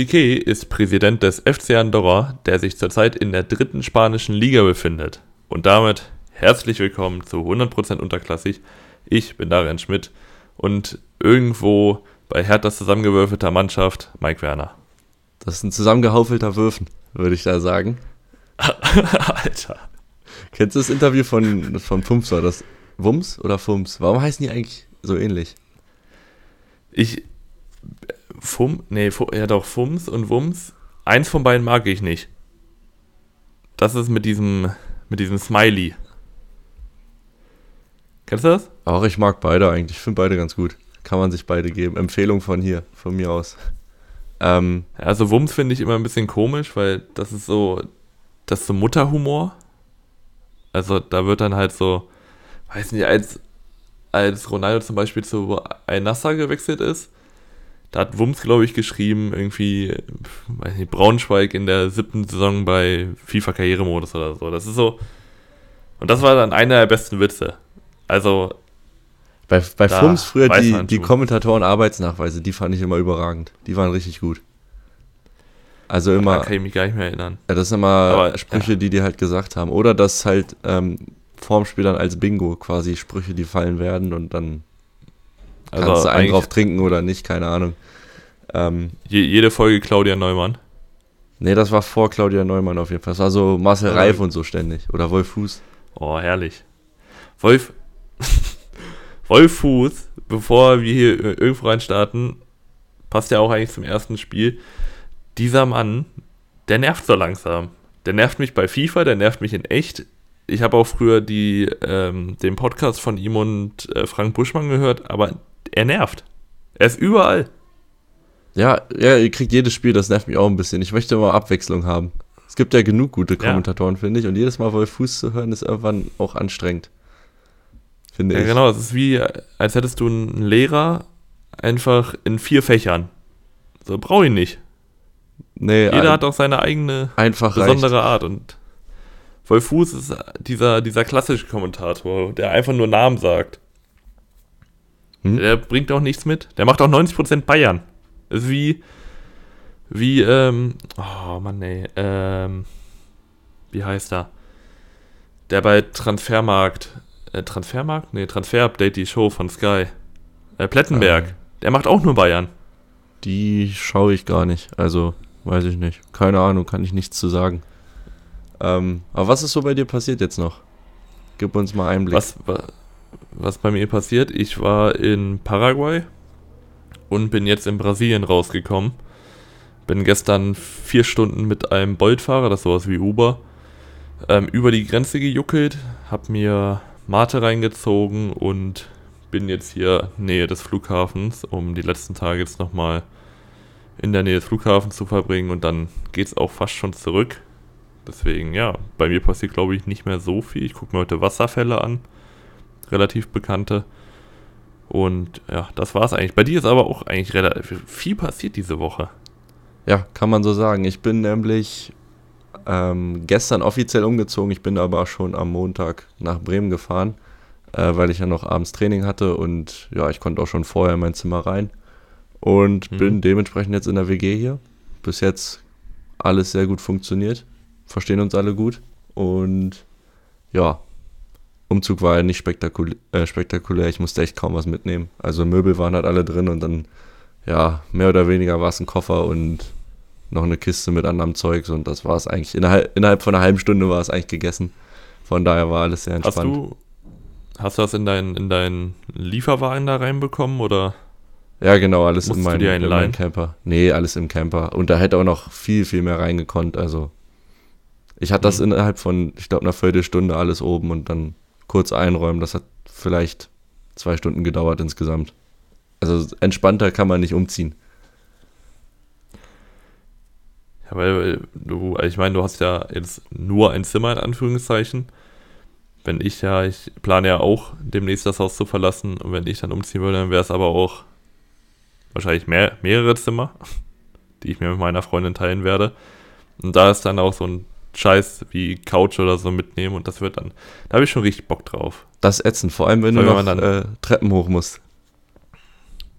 Piquet ist Präsident des FC Andorra, der sich zurzeit in der dritten spanischen Liga befindet. Und damit herzlich willkommen zu 100% unterklassig. Ich bin Darian Schmidt und irgendwo bei Herthas zusammengewürfelter Mannschaft Mike Werner. Das ist ein zusammengehaufelter Würfen, würde ich da sagen. Alter. Kennst du das Interview von, von Pumps? War das Wums oder Fums? Warum heißen die eigentlich so ähnlich? Ich. Fum, nee, Fu, ja doch, Fums und Wums. Eins von beiden mag ich nicht. Das ist mit diesem, mit diesem Smiley. Kennst du das? Auch ich mag beide eigentlich. Ich finde beide ganz gut. Kann man sich beide geben. Empfehlung von hier, von mir aus. Ähm, also Wums finde ich immer ein bisschen komisch, weil das ist so, das ist so Mutterhumor. Also da wird dann halt so, weiß nicht, als, als Ronaldo zum Beispiel zu Al-Nassr gewechselt ist, da hat Wums, glaube ich, geschrieben, irgendwie, weiß nicht, Braunschweig in der siebten Saison bei FIFA Karrieremodus oder so. Das ist so. Und das war dann einer der besten Witze. Also. Bei, bei Fums früher die, die Kommentatoren-Arbeitsnachweise, die fand ich immer überragend. Die waren richtig gut. Also immer. Da kann ich mich gar nicht mehr erinnern. Ja, das sind immer Aber, Sprüche, ja. die die halt gesagt haben. Oder dass halt ähm, vorm Spiel dann als Bingo quasi Sprüche, die fallen werden und dann also kannst du einen drauf trinken oder nicht, keine Ahnung. Ähm, je, jede Folge Claudia Neumann. Nee, das war vor Claudia Neumann auf jeden Fall. Das war so Marcel Reif und so ständig. Oder Wolf Fuß. Oh, herrlich. Wolf. Wolf Fuß, bevor wir hier irgendwo rein starten, passt ja auch eigentlich zum ersten Spiel dieser Mann, der nervt so langsam. Der nervt mich bei FIFA, der nervt mich in echt. Ich habe auch früher die, ähm, den Podcast von ihm und äh, Frank Buschmann gehört, aber er nervt. Er ist überall. Ja, ja, ihr kriegt jedes Spiel, das nervt mich auch ein bisschen. Ich möchte immer Abwechslung haben. Es gibt ja genug gute Kommentatoren, ja. finde ich, und jedes Mal Wolf Fuß zu hören, ist irgendwann auch anstrengend. Finde ja, ich. genau, es ist wie, als hättest du einen Lehrer einfach in vier Fächern. So brauche ich nicht. Nee, Jeder ein, hat auch seine eigene besondere reicht. Art und Wolf Fuß ist dieser, dieser klassische Kommentator, der einfach nur Namen sagt. Hm? Der bringt auch nichts mit. Der macht auch 90% Bayern. ist wie, wie, ähm, oh Mann, ey, ähm, wie heißt er? Der bei Transfermarkt, äh, Transfermarkt? Nee, Transfer-Update, die Show von Sky. Äh, Plettenberg. Ah. Der macht auch nur Bayern. Die schaue ich gar nicht. Also, Weiß ich nicht. Keine Ahnung, kann ich nichts zu sagen. Ähm, aber was ist so bei dir passiert jetzt noch? Gib uns mal Einblick. Was, was bei mir passiert? Ich war in Paraguay und bin jetzt in Brasilien rausgekommen. Bin gestern vier Stunden mit einem Boltfahrer, das ist sowas wie Uber, ähm, über die Grenze gejuckelt, hab mir Mate reingezogen und bin jetzt hier Nähe des Flughafens, um die letzten Tage jetzt nochmal in der Nähe des Flughafens zu verbringen und dann geht es auch fast schon zurück. Deswegen, ja, bei mir passiert, glaube ich, nicht mehr so viel. Ich gucke mir heute Wasserfälle an, relativ bekannte. Und ja, das war es eigentlich. Bei dir ist aber auch eigentlich relativ viel passiert diese Woche. Ja, kann man so sagen. Ich bin nämlich ähm, gestern offiziell umgezogen. Ich bin aber schon am Montag nach Bremen gefahren, äh, weil ich ja noch abends Training hatte und ja, ich konnte auch schon vorher in mein Zimmer rein und mhm. bin dementsprechend jetzt in der WG hier. Bis jetzt alles sehr gut funktioniert, verstehen uns alle gut und ja, Umzug war ja nicht spektakulär, äh, spektakulär, ich musste echt kaum was mitnehmen. Also Möbel waren halt alle drin und dann, ja, mehr oder weniger war es ein Koffer und noch eine Kiste mit anderem Zeugs und das war es eigentlich. Innerhalb, innerhalb von einer halben Stunde war es eigentlich gegessen. Von daher war alles sehr entspannt. Hast du, hast du das in deinen in dein Lieferwagen da reinbekommen oder? Ja, genau, alles in, mein, in meinem Camper. Nee, alles im Camper. Und da hätte auch noch viel, viel mehr reingekonnt. Also, ich hatte mhm. das innerhalb von, ich glaube, einer Viertelstunde alles oben und dann kurz einräumen. Das hat vielleicht zwei Stunden gedauert insgesamt. Also, entspannter kann man nicht umziehen. Ja, weil du, ich meine, du hast ja jetzt nur ein Zimmer in Anführungszeichen. Wenn ich ja, ich plane ja auch demnächst das Haus zu verlassen und wenn ich dann umziehen würde, dann wäre es aber auch wahrscheinlich mehr, mehrere Zimmer, die ich mir mit meiner Freundin teilen werde. Und da ist dann auch so ein Scheiß wie Couch oder so mitnehmen und das wird dann, da habe ich schon richtig Bock drauf. Das ätzen, vor allem wenn Weil du noch dann, äh, Treppen hoch musst.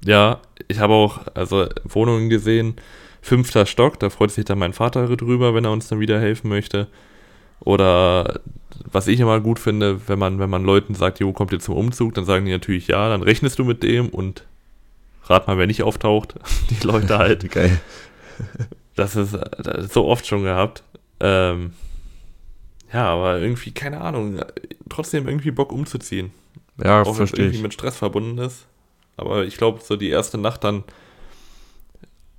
Ja, ich habe auch also Wohnungen gesehen fünfter Stock, da freut sich dann mein Vater drüber, wenn er uns dann wieder helfen möchte. Oder was ich immer gut finde, wenn man, wenn man Leuten sagt, jo, kommt ihr zum Umzug, dann sagen die natürlich ja, dann rechnest du mit dem und rat mal, wer nicht auftaucht. Die Leute halt. Geil. Das ist, das ist so oft schon gehabt. Ähm, ja, aber irgendwie, keine Ahnung, trotzdem irgendwie Bock umzuziehen. Ja, Auch wenn es verstehe irgendwie ich. mit Stress verbunden ist. Aber ich glaube, so die erste Nacht dann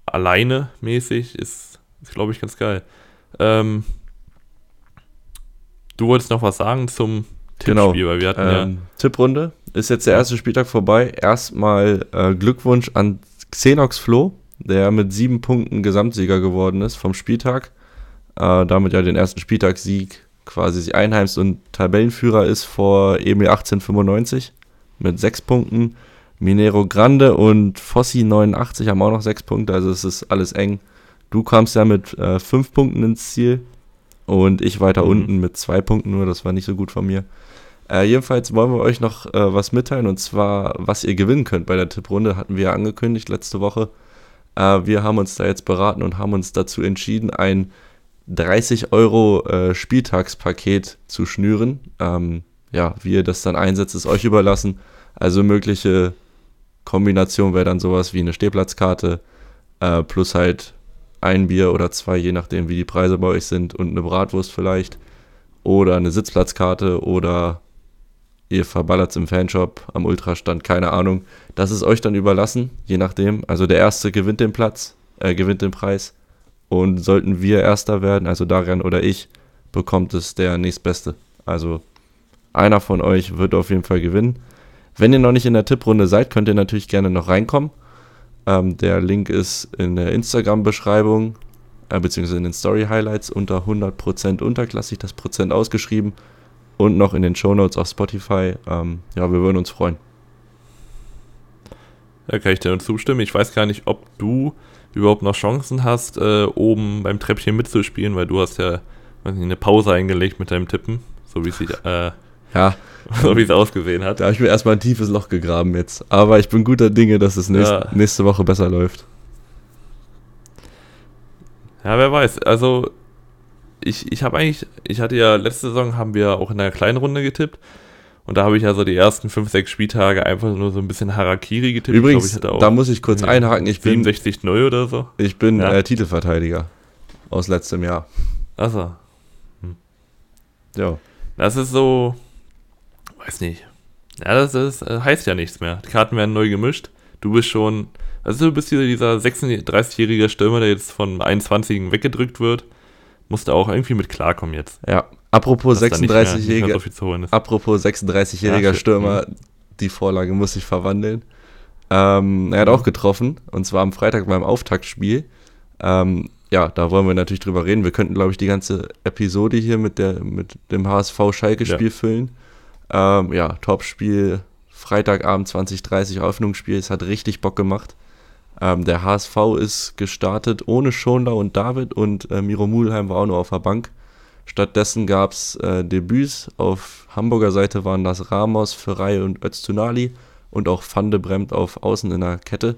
alleine mäßig ist, ist glaube ich, ganz geil. Ähm, du wolltest noch was sagen zum Genau. Tippspiel, weil wir hatten ja. Ähm, Tipprunde ist jetzt der erste Spieltag vorbei. Erstmal äh, Glückwunsch an Xenox Flo, der mit sieben Punkten Gesamtsieger geworden ist vom Spieltag. Äh, damit ja den ersten Spieltagssieg quasi sich einheimst und Tabellenführer ist vor Emil 1895 mit sechs Punkten. Minero Grande und Fossi 89 haben auch noch sechs Punkte, also es ist alles eng. Du kamst ja mit äh, fünf Punkten ins Ziel und ich weiter Mhm. unten mit zwei Punkten nur, das war nicht so gut von mir. Äh, jedenfalls wollen wir euch noch äh, was mitteilen und zwar, was ihr gewinnen könnt bei der Tipprunde, hatten wir ja angekündigt letzte Woche. Äh, wir haben uns da jetzt beraten und haben uns dazu entschieden, ein 30 Euro äh, Spieltagspaket zu schnüren. Ähm, ja, wie ihr das dann einsetzt, ist euch überlassen. Also mögliche Kombination wäre dann sowas wie eine Stehplatzkarte äh, plus halt ein Bier oder zwei, je nachdem wie die Preise bei euch sind und eine Bratwurst vielleicht oder eine Sitzplatzkarte oder ihr verballert im Fanshop am Ultrastand, keine Ahnung. Das ist euch dann überlassen, je nachdem. Also der Erste gewinnt den Platz, äh, gewinnt den Preis. Und sollten wir Erster werden, also Darian oder ich, bekommt es der nächstbeste. Also einer von euch wird auf jeden Fall gewinnen. Wenn ihr noch nicht in der Tipprunde seid, könnt ihr natürlich gerne noch reinkommen. Ähm, der Link ist in der Instagram-Beschreibung, äh, beziehungsweise in den Story-Highlights unter 100% unterklassig, das Prozent ausgeschrieben. Und noch in den Shownotes auf Spotify. Ähm, ja, wir würden uns freuen. Da kann ich dir nur zustimmen. Ich weiß gar nicht, ob du überhaupt noch Chancen hast, äh, oben beim Treppchen mitzuspielen, weil du hast ja weiß nicht, eine Pause eingelegt mit deinem Tippen, so wie es sich, äh, Ja, so wie es ausgesehen hat. da habe ich mir erstmal ein tiefes Loch gegraben jetzt. Aber ich bin guter Dinge, dass es nächst, Ja. nächste Woche besser läuft. Ja, wer weiß. Also, ich, ich habe eigentlich, ich hatte ja, letzte Saison haben wir auch in einer kleinen Runde getippt. Und da habe ich ja so die ersten 5, 6 Spieltage einfach nur so ein bisschen Harakiri getippt. Übrigens, glaub, da muss ich kurz einhaken. Ich bin, 67-0 oder so. ich bin Ja. äh, Titelverteidiger aus letztem Jahr. Achso. Ja. Das ist so, weiß nicht. Ja, das ist, äh, heißt ja nichts mehr. Die Karten werden neu gemischt. Du bist schon, also du bist dieser 36-jährige Stürmer, der jetzt von 21 weggedrückt wird. Musst du auch irgendwie mit klarkommen jetzt. Ja. Apropos Dass da nicht mehr- nicht mehr 36-jähriger so viel zu holen ist. Apropos 36-jähriger Ja. Stürmer, die Vorlage muss ich verwandeln. Ähm, er hat Mhm. auch getroffen, und zwar am Freitag beim Auftaktspiel. Ähm, ja, da wollen wir natürlich drüber reden. Wir könnten, glaube ich, die ganze Episode hier mit, der, mit dem HSV-Schalke-Spiel Ja. füllen. Ähm, ja, Topspiel, Freitagabend 2030, Eröffnungsspiel. Es hat richtig Bock gemacht. Ähm, der HSV ist gestartet ohne Schonlau und David und äh, Miro Mulheim war auch nur auf der Bank. Stattdessen gab es äh, Debüts. Auf Hamburger Seite waren das Ramos, Ferrei und Öztunali und auch Van de Bremt auf Außen in der Kette.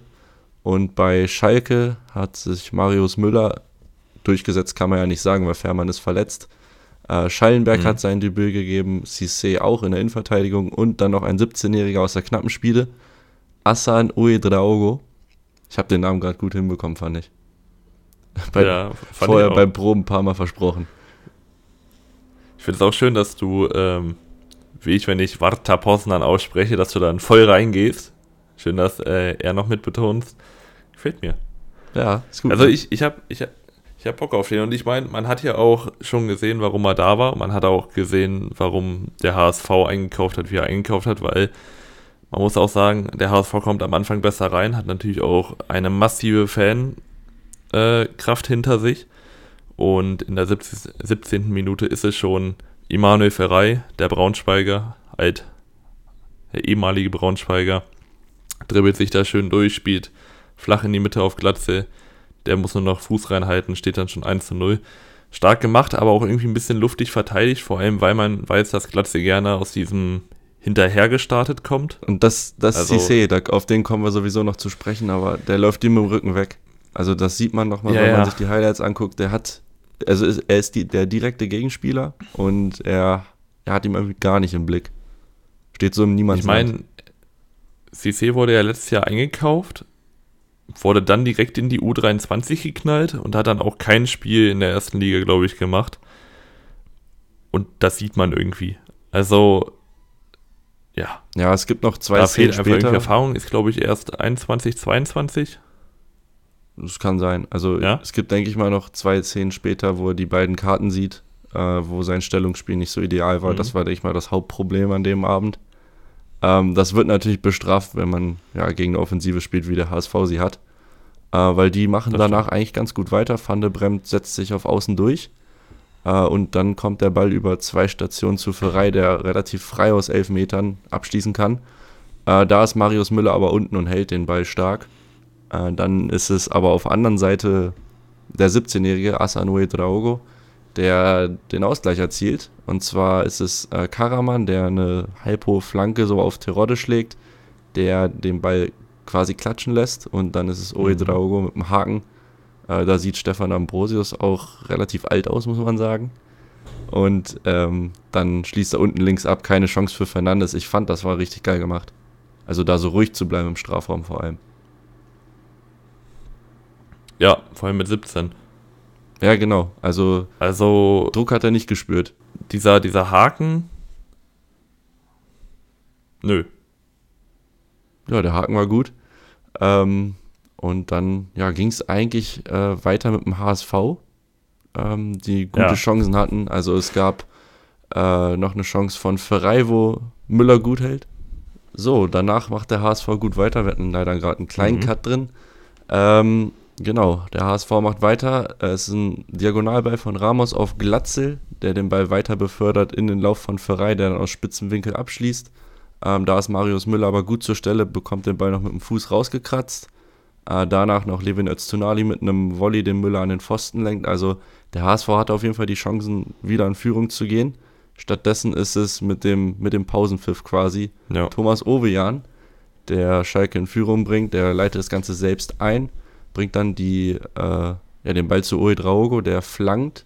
Und bei Schalke hat sich Marius Müller durchgesetzt, kann man ja nicht sagen, weil Fährmann ist verletzt. Äh, Schallenberg Mhm. hat sein Debüt gegeben, Cissé auch in der Innenverteidigung und dann noch ein 17-Jähriger aus der knappen Spiele, Hassan Uedraogo. Ich habe den Namen gerade gut hinbekommen, fand ich. Bei, ja, fand vorher ich beim Proben ein paar Mal versprochen. Ich finde es auch schön, dass du, ähm, wie ich, wenn ich Warta Poznan ausspreche, dass du dann voll reingehst. Schön, dass äh, er noch mitbetonst. Gefällt mir. Ja, ist gut. Also ich, ich habe ich, hab- ich hab Bock auf den und ich meine, man hat ja auch schon gesehen, warum er da war. Man hat auch gesehen, warum der HSV eingekauft hat, wie er eingekauft hat, weil man muss auch sagen, der HSV kommt am Anfang besser rein, hat natürlich auch eine massive Fankraft äh, Kraft hinter sich. Und in der 17. 17. Minute ist es schon Immanuel Ferrei, der Braunschweiger, alt, der ehemalige Braunschweiger, dribbelt sich da schön durch, spielt flach in die Mitte auf Glatze. Der muss nur noch Fuß reinhalten, steht dann schon 1 zu 0. Stark gemacht, aber auch irgendwie ein bisschen luftig verteidigt, vor allem weil man weiß, dass Glatze gerne aus diesem hinterher gestartet kommt. und das, das also- Cissé, da, auf den kommen wir sowieso noch zu sprechen, aber der läuft ihm im Rücken weg. Also das sieht man nochmal, Ja, wenn ja. man sich die Highlights anguckt. Der hat, also ist, er ist die, der direkte Gegenspieler und er, er hat ihn irgendwie gar nicht im Blick. Steht so im Ich Niemandsland. meine, CC wurde ja letztes Jahr eingekauft, wurde dann direkt in die U23 geknallt und hat dann auch kein Spiel in der ersten Liga, glaube ich, gemacht. Und das sieht man irgendwie. Also, ja, ja, es gibt noch zwei da Szenen fehlt einfach später. Erfahrung. Ist, glaube ich, erst 21, 22. Das kann sein. Also Ja? es gibt, denke ich mal, noch zwei Szenen später, wo er die beiden Karten sieht, äh, wo sein Stellungsspiel nicht so ideal war. Mhm. Das war, denke ich mal, das Hauptproblem an dem Abend. Ähm, das wird natürlich bestraft, wenn man ja gegen eine Offensive spielt, wie der HSV sie hat. Äh, weil die machen Das danach eigentlich ganz gut weiter. Van de Bremt setzt sich auf Außen durch. Äh, und dann kommt der Ball über zwei Stationen zu Ferrei, der relativ frei aus elf Metern abschließen kann. Äh, da ist Marius Müller aber unten und hält den Ball stark. Äh, dann ist es aber auf der anderen Seite der 17-jährige Asanue Draogo, der den Ausgleich erzielt. Und zwar ist es äh, Karaman, der eine halbhohe Flanke so auf Terodde schlägt, der den Ball quasi klatschen lässt. Und dann ist es Oe Mhm. Draogo mit dem Haken. Äh, da sieht Stefan Ambrosius auch relativ alt aus, muss man sagen. Und ähm, dann schließt er unten links ab, keine Chance für Fernandes. Ich fand, das war richtig geil gemacht. Also da so ruhig zu bleiben im Strafraum vor allem. Ja, vor allem mit 17. Ja, genau. Also Also, Druck hat er nicht gespürt. dieser, dieser Haken. Nö. Ja, der Haken war gut. Ähm, und dann ja, ging es eigentlich äh, weiter mit dem HSV, ähm, die gute Ja. Chancen hatten. Also es gab äh, noch eine Chance von Ferrei, wo Müller gut hält. So, danach macht der HSV gut weiter. Wir hatten leider gerade einen kleinen Mhm. Cut drin. Ähm, genau, der HSV macht weiter. Äh, Es ist ein Diagonalball von Ramos auf Glatzel, der den Ball weiter befördert in den Lauf von Ferrei, der dann aus spitzen Winkel abschließt. Ähm, da ist Marius Müller aber gut zur Stelle, bekommt den Ball noch mit dem Fuß rausgekratzt. Äh, danach noch Levin Öztunali mit einem Volley, den Müller an den Pfosten lenkt. Also der HSV hatte auf jeden Fall die Chancen, wieder in Führung zu gehen. Stattdessen ist es mit dem, mit dem Pausenpfiff quasi Ja. Thomas Ovejan, der Schalke in Führung bringt, der leitet das Ganze selbst ein, bringt dann die, äh, ja, den Ball zu Oe Draogo, der flankt.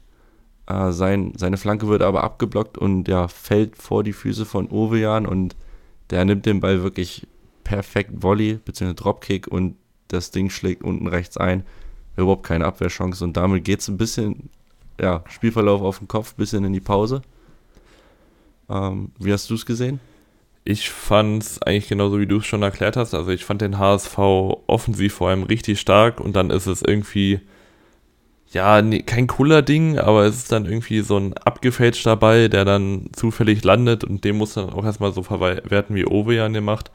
Äh, sein, seine Flanke wird aber abgeblockt und ja, fällt vor die Füße von Ovejan und der nimmt den Ball wirklich perfekt Volley bzw. Dropkick und das Ding schlägt unten rechts ein. Überhaupt keine Abwehrchance und damit geht es ein bisschen, ja, Spielverlauf auf den Kopf, bisschen in die Pause. Ähm, wie hast du es gesehen? Ich fand es eigentlich genauso, wie du es schon erklärt hast. Also ich fand den HSV offensiv vor allem richtig stark und dann ist es irgendwie, ja, nee, kein cooler Ding, aber es ist dann irgendwie so ein abgefälschter Ball, der dann zufällig landet und den muss dann auch erstmal so verwerten, wie Ovejan den macht.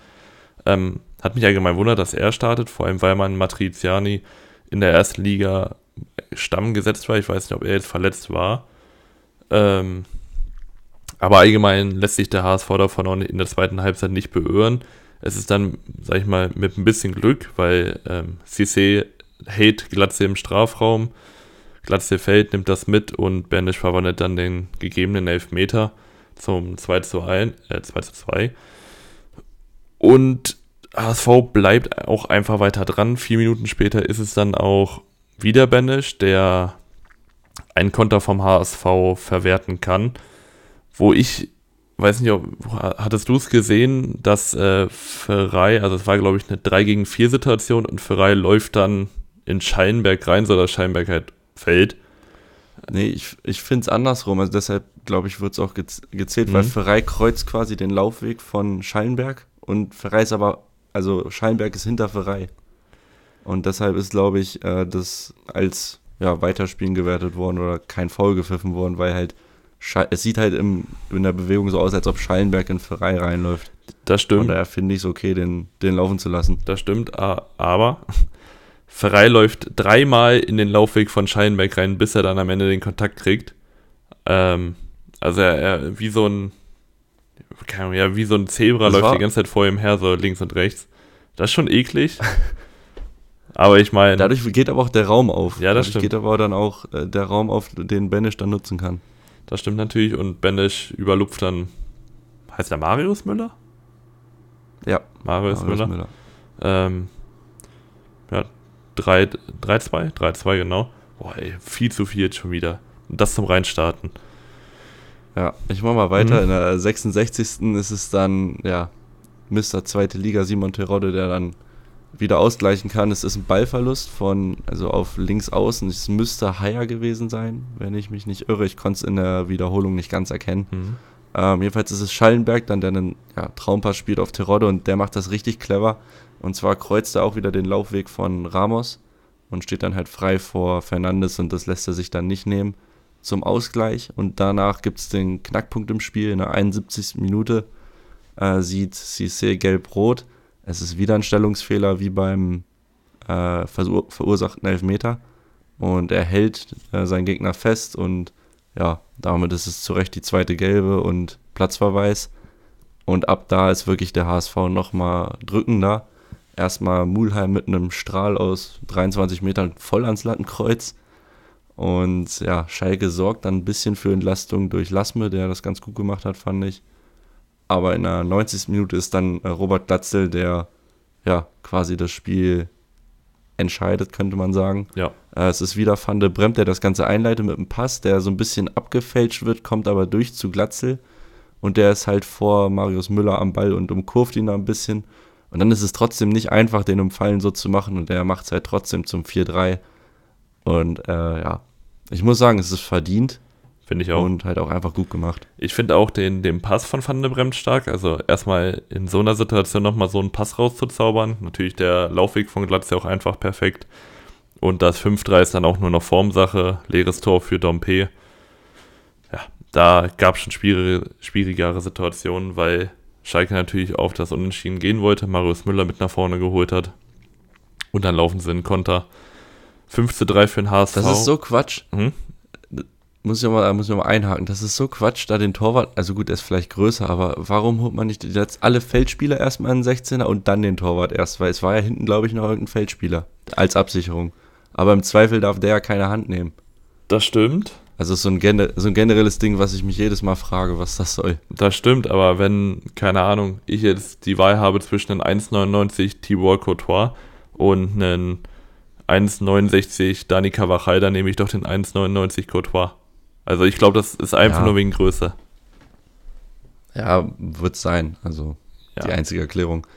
Ähm, hat mich allgemein wundert, dass er startet, vor allem weil man Matriziani in der ersten Liga Stamm gesetzt war. Ich weiß nicht, ob er jetzt verletzt war. Ähm, aber allgemein lässt sich der HSV davon auch in der zweiten Halbzeit nicht beirren. Es ist dann, sag ich mal, mit ein bisschen Glück, weil ähm, Cissé hält Glatze im Strafraum. Glatze fällt, nimmt das mit und Bernisch verwandelt dann den gegebenen Elfmeter zum 2 zu 1, äh, 2 zu 2. Und HSV bleibt auch einfach weiter dran. Vier Minuten später ist es dann auch wieder Benisch, der einen Konter vom HSV verwerten kann. Wo ich, weiß nicht, ob, hattest du es gesehen, dass äh, Ferrei, also es war glaube ich eine 3 gegen 4 Situation und Ferrei läuft dann in Schallenberg rein, sodass Schallenberg halt fällt. Nee, ich, ich finde es andersrum. Also deshalb, glaube ich, wird es auch gez gezählt, Mhm. weil Ferrei kreuzt quasi den Laufweg von Schallenberg und Ferrei ist aber, also Schallenberg ist hinter Ferrei. Und deshalb ist, glaube ich, äh, das als ja, Weiterspielen gewertet worden oder kein Foul gepfiffen worden, weil halt es sieht halt im, in der Bewegung so aus, als ob Schallenberg in Ferrei reinläuft. Das Von stimmt. daher finde ich es okay, den, den laufen zu lassen. Das stimmt, aber Ferrei läuft dreimal in den Laufweg von Schallenberg rein, bis er dann am Ende den Kontakt kriegt. Ähm, also er, er wie so ein Ahnung, ja, wie so ein Zebra Das läuft war- die ganze Zeit vor ihm her, so links und rechts. Das ist schon eklig. aber ich meine, Dadurch geht aber auch der Raum auf. Ja, das Dadurch stimmt. geht aber dann auch äh, der Raum auf, den Benisch dann nutzen kann. Das stimmt natürlich. Und Benisch überlupft dann, heißt der Marius Müller? Ja, Marius Marius Müller. Müller. Ähm, ja, 3-2, 3-2 genau. Boah, ey, viel zu viel jetzt schon wieder. Und das zum Reinstarten. Ja, ich mach mal weiter. Mhm. In der 66. ist es dann, ja, Mr. Zweite Liga Simon Terodde, der dann wieder ausgleichen kann. Es ist ein Ballverlust von, also auf links außen. Es müsste Haier gewesen sein, wenn ich mich nicht irre. Ich konnte es in der Wiederholung nicht ganz erkennen. Mhm. Ähm, jedenfalls ist es Schallenberg, dann der einen ja, Traumpass spielt auf Terodde und der macht das richtig clever. Und zwar kreuzt er auch wieder den Laufweg von Ramos und steht dann halt frei vor Fernandes und das lässt er sich dann nicht nehmen zum Ausgleich. Und danach gibt es den Knackpunkt im Spiel. In der 71. Minute äh, sieht Cissé gelb-rot. Es ist wieder ein Stellungsfehler wie beim äh, verursachten Elfmeter. Und er hält äh, seinen Gegner fest und ja, damit ist es zu Recht die zweite gelbe und Platzverweis. Und ab da ist wirklich der HSV nochmal drückender. Erstmal Mulheim mit einem Strahl aus 23 Metern voll ans Lattenkreuz. Und ja, Schalke sorgt dann ein bisschen für Entlastung durch Lassme, der das ganz gut gemacht hat, fand ich. Aber in der 90. Minute ist dann äh, Robert Glatzel, der ja quasi das Spiel entscheidet, könnte man sagen. Ja. Äh, es ist wieder Van de Bremt, der das Ganze einleitet mit einem Pass, der so ein bisschen abgefälscht wird, kommt aber durch zu Glatzel. Und der ist halt vor Marius Müller am Ball und umkurvt ihn da ein bisschen. Und dann ist es trotzdem nicht einfach, den Umfallen so zu machen. Und der macht es halt trotzdem zum 4-3. Und äh, ja, ich muss sagen, es ist verdient. Finde ich auch. Und halt auch einfach gut gemacht. Ich finde auch den, den Pass von Van der Bremt stark. Also erstmal in so einer Situation nochmal so einen Pass rauszuzaubern. Natürlich der Laufweg von Glatz ja auch einfach perfekt. Und das 5-3 ist dann auch nur noch Formsache. Leeres Tor für Dompe. Ja, da gab es schon schwierige, schwierigere Situationen, weil Schalke natürlich auf das Unentschieden gehen wollte. Marius Müller mit nach vorne geholt hat. Und dann laufen sie in Konter. 5 zu 3 für den HSV. Das ist so Quatsch. Hm? Muss ich, mal, muss ich mal einhaken. Das ist so Quatsch, da den Torwart, also gut, er ist vielleicht größer, aber warum holt man nicht jetzt alle Feldspieler erstmal in 16er und dann den Torwart erst? Weil es war ja hinten, glaube ich, noch irgendein Feldspieler als Absicherung. Aber im Zweifel darf der ja keine Hand nehmen. Das stimmt. Also so ein, so ein generelles Ding, was ich mich jedes Mal frage, was das soll. Das stimmt, aber wenn, keine Ahnung, ich jetzt die Wahl habe zwischen einem 1,99 Tibor Courtois und einem 1,69 Dani Cavachal, dann nehme ich doch den 1,99 Courtois. Also ich glaube, das ist einfach ja. nur wegen Größe. Ja, wird sein. Also ja. die einzige Erklärung.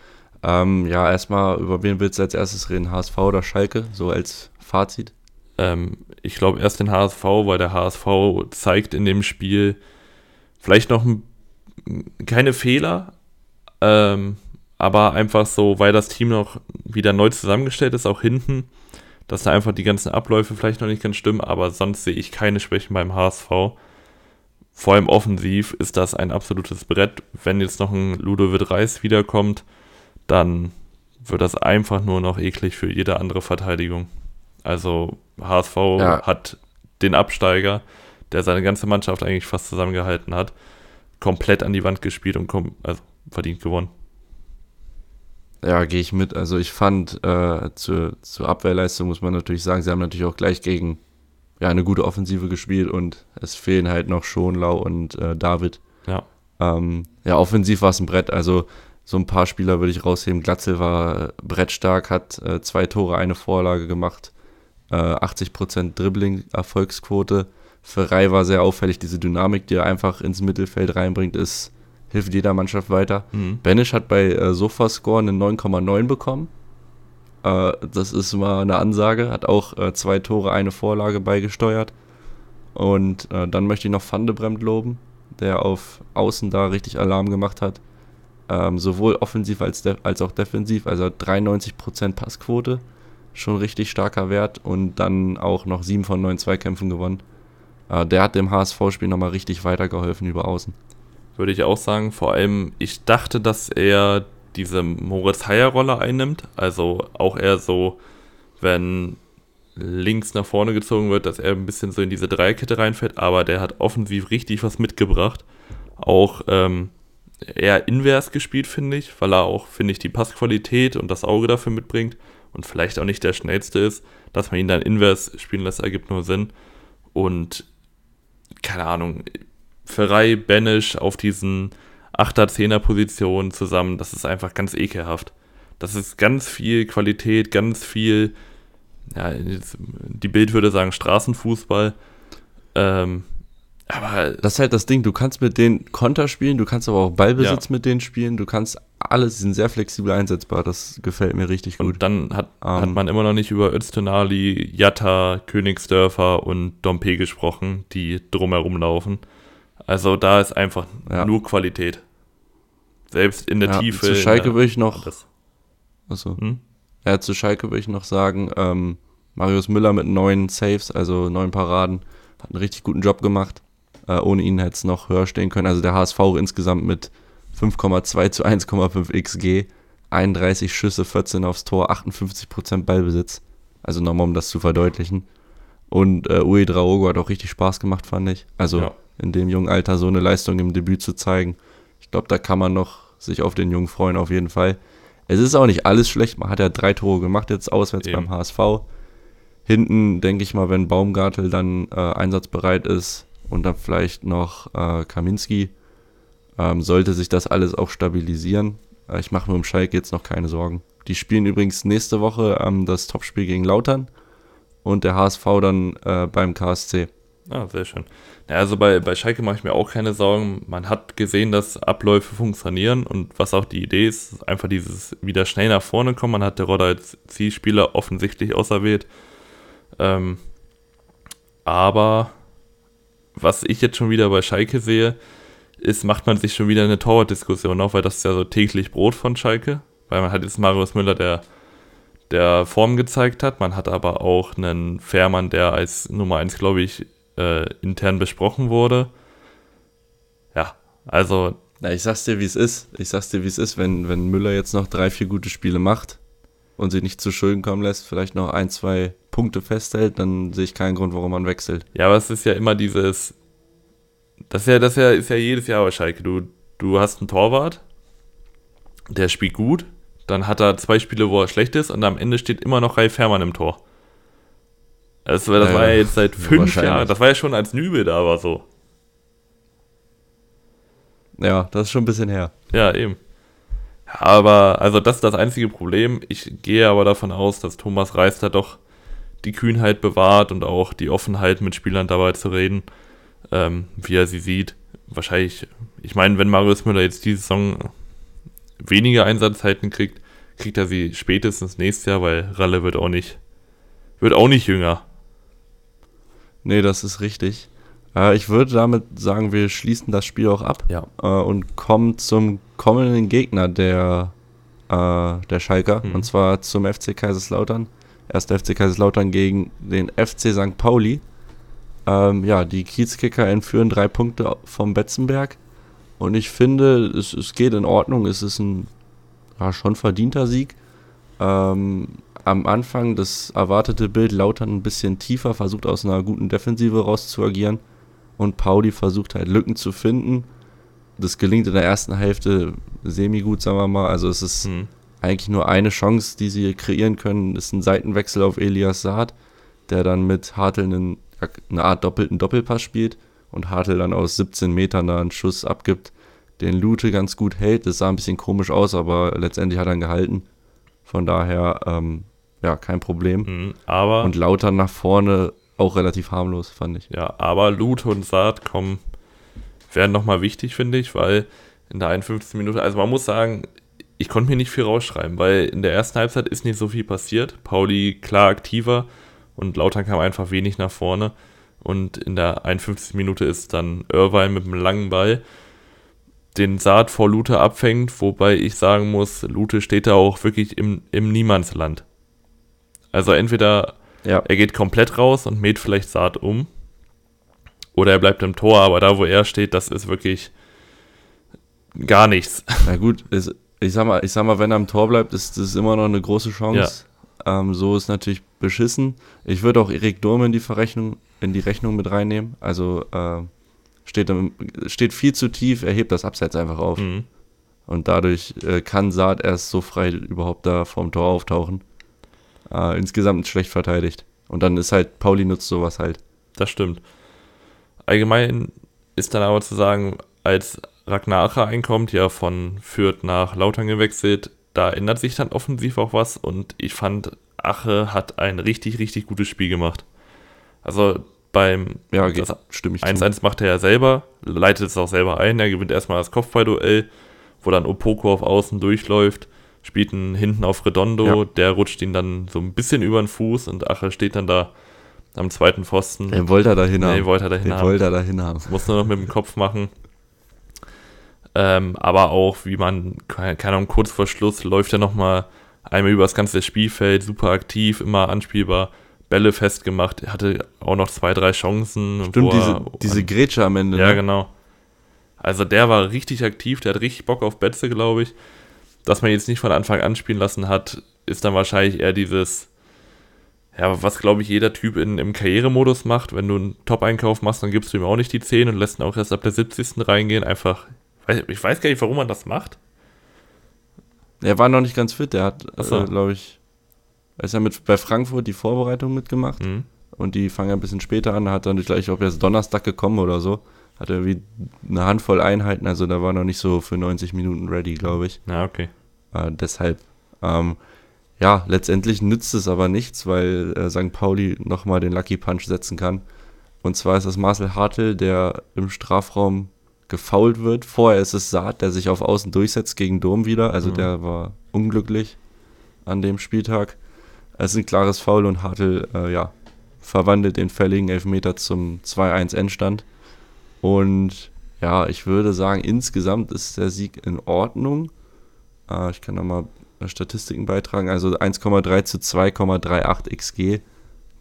Ähm, ja, erstmal, über wen willst du als erstes reden? HSV oder Schalke? So als Fazit? Ähm, ich glaube erst den HSV, weil der HSV zeigt in dem Spiel vielleicht noch keine Fehler, ähm, aber einfach so, weil das Team noch wieder neu zusammengestellt ist, auch hinten dass da einfach die ganzen Abläufe vielleicht noch nicht ganz stimmen, aber sonst sehe ich keine Schwächen beim HSV. Vor allem offensiv ist das ein absolutes Brett. Wenn jetzt noch ein Ludovic Reis wiederkommt, dann wird das einfach nur noch eklig für jede andere Verteidigung. Also HSV ja. hat den Absteiger, der seine ganze Mannschaft eigentlich fast zusammengehalten hat, komplett an die Wand gespielt und also verdient gewonnen. Ja, gehe ich mit. Also ich fand, äh, zur, zur Abwehrleistung muss man natürlich sagen, sie haben natürlich auch gleich gegen ja, eine gute Offensive gespielt und es fehlen halt noch Schonlau und äh, David. Ja. Ähm, ja, offensiv war es ein Brett. Also so ein paar Spieler würde ich rausheben. Glatzel war äh, brettstark, hat äh, zwei Tore, eine Vorlage gemacht, äh, 80% Dribbling-Erfolgsquote. Ferrei war sehr auffällig. Diese Dynamik, die er einfach ins Mittelfeld reinbringt, ist hilft jeder Mannschaft weiter. Mhm. Benisch hat bei äh, Sofascore eine 9,9 bekommen. Äh, das ist mal eine Ansage. Hat auch äh, zwei Tore, eine Vorlage beigesteuert. Und äh, dann möchte ich noch Van de Bremt loben, der auf Außen da richtig Alarm gemacht hat. Ähm, sowohl offensiv als, als auch defensiv. Also 93% Passquote. Schon richtig starker Wert. Und dann auch noch 7 von 9 Zweikämpfen gewonnen. Äh, der hat dem HSV-Spiel nochmal richtig weitergeholfen über Außen würde ich auch sagen. Vor allem, ich dachte, dass er diese Moritz Heyer-Rolle einnimmt. Also auch eher so, wenn links nach vorne gezogen wird, dass er ein bisschen so in diese Dreierkette reinfällt. Aber der hat offensiv richtig was mitgebracht. Auch ähm, eher invers gespielt, finde ich, weil er auch, finde ich, die Passqualität und das Auge dafür mitbringt und vielleicht auch nicht der schnellste ist. Dass man ihn dann invers spielen lässt, ergibt nur Sinn. Und keine Ahnung, Ferrei, Benisch auf diesen 8er, 10er Positionen zusammen, das ist einfach ganz ekelhaft. Das ist ganz viel Qualität, ganz viel ja, die Bild würde sagen Straßenfußball. Ähm, aber das ist halt das Ding, du kannst mit denen Konter spielen, du kannst aber auch Ballbesitz ja. mit denen spielen, du kannst alles, sind sehr flexibel einsetzbar, das gefällt mir richtig gut. Und dann hat, um, hat ähm, man immer noch nicht über Öztunali, Jatta, Königsdörfer und Dompe gesprochen, die drumherum laufen. Also da ist einfach ja. nur Qualität. Selbst in der ja, Tiefe. Zu Schalke würde ich noch. Achso. Hm? Ja, zu Schalke würde ich noch sagen, ähm, Marius Müller mit neun Saves, also neun Paraden, hat einen richtig guten Job gemacht. Äh, ohne ihn hätte es noch höher stehen können. Also der HSV insgesamt mit 5,2 zu 1,5 XG, 31 Schüsse, 14 aufs Tor, 58% Ballbesitz. Also nochmal, um das zu verdeutlichen. Und äh, Ue Draogo hat auch richtig Spaß gemacht, fand ich. Also ja. In dem jungen Alter so eine Leistung im Debüt zu zeigen. Ich glaube, da kann man noch sich auf den Jungen freuen, auf jeden Fall. Es ist auch nicht alles schlecht. Man hat ja drei Tore gemacht jetzt auswärts Eben. beim HSV. Hinten denke ich mal, wenn Baumgartel dann äh, einsatzbereit ist und dann vielleicht noch äh, Kaminski, ähm, sollte sich das alles auch stabilisieren. Äh, ich mache mir um Schalke jetzt noch keine Sorgen. Die spielen übrigens nächste Woche ähm, das Topspiel gegen Lautern und der HSV dann äh, beim KSC. Ah, sehr schön. Ja, also bei, bei Schalke mache ich mir auch keine Sorgen. Man hat gesehen, dass Abläufe funktionieren und was auch die Idee ist, einfach dieses wieder schnell nach vorne kommen. Man hat der Rodder als Zielspieler offensichtlich auserwählt. Ähm, aber was ich jetzt schon wieder bei Schalke sehe, ist, macht man sich schon wieder eine Torwart-Diskussion auf, weil das ist ja so täglich Brot von Schalke. Weil man hat jetzt Marius Müller, der, der Form gezeigt hat. Man hat aber auch einen Fährmann, der als Nummer 1, glaube ich, äh, intern besprochen wurde. Ja, also. Na, ich sag's dir, wie es ist. Ich sag's dir, wie es ist, wenn, wenn Müller jetzt noch drei, vier gute Spiele macht und sie nicht zu Schulden kommen lässt, vielleicht noch ein, zwei Punkte festhält, dann sehe ich keinen Grund, warum man wechselt. Ja, aber es ist ja immer dieses. Das ist ja, das ist ja, ist ja jedes Jahr bei Schalke. Du, du hast einen Torwart, der spielt gut, dann hat er zwei Spiele, wo er schlecht ist und am Ende steht immer noch Rai Fährmann im Tor. Das, das ja, war ja jetzt seit fünf Jahren. Das war ja schon als Nübel da, aber so. Ja, das ist schon ein bisschen her. Ja, eben. Aber, also das ist das einzige Problem. Ich gehe aber davon aus, dass Thomas Reis da doch die Kühnheit bewahrt und auch die Offenheit, mit Spielern dabei zu reden, ähm, wie er sie sieht. Wahrscheinlich, ich meine, wenn Marius Müller jetzt diese Saison weniger Einsatzzeiten kriegt, kriegt er sie spätestens nächstes Jahr, weil Ralle wird auch nicht, wird auch nicht jünger. Nee, das ist richtig. Äh, ich würde damit sagen, wir schließen das Spiel auch ab ja. äh, und kommen zum kommenden Gegner der, äh, der Schalker, mhm. und zwar zum FC Kaiserslautern. Erst FC Kaiserslautern gegen den FC St. Pauli. Ähm, ja, die Kiezkicker entführen drei Punkte vom Betzenberg. Und ich finde, es, es geht in Ordnung. Es ist ein ja, schon verdienter Sieg. Ähm, am Anfang das erwartete Bild Lautern ein bisschen tiefer, versucht aus einer guten Defensive rauszuagieren und Pauli versucht halt Lücken zu finden. Das gelingt in der ersten Hälfte semi-gut, sagen wir mal. Also es ist hm. eigentlich nur eine Chance, die sie kreieren können, das ist ein Seitenwechsel auf Elias Saad, der dann mit Hartl einen, eine Art doppelten Doppelpass spielt und Hartl dann aus 17 Metern da einen Schuss abgibt, den Lute ganz gut hält. Das sah ein bisschen komisch aus, aber letztendlich hat er ihn gehalten. Von daher ähm, ja, kein Problem. Mhm, aber und lauter nach vorne auch relativ harmlos, fand ich. Ja, aber Lute und Saat kommen, werden nochmal wichtig, finde ich, weil in der 51. Minute, also man muss sagen, ich konnte mir nicht viel rausschreiben, weil in der ersten Halbzeit ist nicht so viel passiert. Pauli klar aktiver und Lautern kam einfach wenig nach vorne. Und in der 51. Minute ist dann Irvine mit einem langen Ball den Saat vor Lute abfängt, wobei ich sagen muss, Lute steht da auch wirklich im, im Niemandsland. Also entweder ja. er geht komplett raus und mäht vielleicht Saat um. Oder er bleibt im Tor, aber da, wo er steht, das ist wirklich gar nichts. Na gut, ich sag mal, ich sag mal, wenn er im Tor bleibt, ist das immer noch eine große Chance. Ja. Ähm, so ist natürlich beschissen. Ich würde auch Erik Durm in die Verrechnung, in die Rechnung mit reinnehmen. Also äh, steht, steht viel zu tief, er hebt das Abseits einfach auf. Mhm. Und dadurch äh, kann Saat erst so frei überhaupt da vorm Tor auftauchen äh, insgesamt schlecht verteidigt. Und dann ist halt, Pauli nutzt sowas halt. Das stimmt. Allgemein ist dann aber zu sagen, als Ragnar Acher einkommt, ja von Fürth nach Lautern gewechselt, da ändert sich dann offensiv auch was und ich fand Ache hat ein richtig, richtig gutes Spiel gemacht. Also beim Ja, das stimme ich zu. 1-1 macht er ja selber, leitet es auch selber ein. Er gewinnt erstmal das Kopfballduell, wo dann Opoko auf Außen durchläuft, spielt ihn hinten auf Redondo, Ja. der rutscht ihn dann so ein bisschen über den Fuß und Ache steht dann da am zweiten Pfosten. Den wollte er dahin Nee, haben. wollte er dahin Den haben. wollte er dahin haben. Muss nur noch mit dem Kopf machen. Ähm, aber auch, wie man, keine Ahnung, kurz vor Schluss läuft er nochmal einmal über das ganze Spielfeld, super aktiv, immer anspielbar, Bälle festgemacht, er hatte auch noch zwei, drei Chancen. Stimmt, diese, diese Grätsche am Ende. ja, ne? genau. Also der war richtig aktiv, der hat richtig Bock auf Betze, glaube ich. Dass man jetzt nicht von Anfang an spielen lassen hat, ist dann wahrscheinlich eher dieses, ja, was glaube ich jeder Typ in, im Karrieremodus macht. Wenn du einen Top-Einkauf machst, dann gibst du ihm auch nicht die 10 und lässt ihn auch erst ab der 70. reingehen. Einfach, ich weiß gar nicht, warum man das macht. Er war noch nicht ganz fit. Der hat, so. äh, glaube ich, er ist ja mit bei Frankfurt die Vorbereitung mitgemacht. Mhm. Und die fangen ja ein bisschen später an. Hat dann gleich, ob er ist Donnerstag gekommen oder so. Hat er irgendwie eine Handvoll Einheiten. Also da war noch nicht so für 90 Minuten ready, glaube ich. Ja, okay. Äh, deshalb, ähm, ja, letztendlich nützt es aber nichts, weil äh, St. Pauli nochmal den Lucky Punch setzen kann. Und zwar ist das Marcel Hartl, der im Strafraum gefoult wird. Vorher ist es Saad, der sich auf Außen durchsetzt gegen Dom wieder. Also Mhm. der war unglücklich an dem Spieltag. Es ist ein klares Foul und Hartl, äh, ja, verwandelt den fälligen Elfmeter zum 2-1 Endstand. Und ja, ich würde sagen, insgesamt ist der Sieg in Ordnung. Äh, ich kann nochmal Statistiken beitragen. Also 1,3 zu 2,38 XG.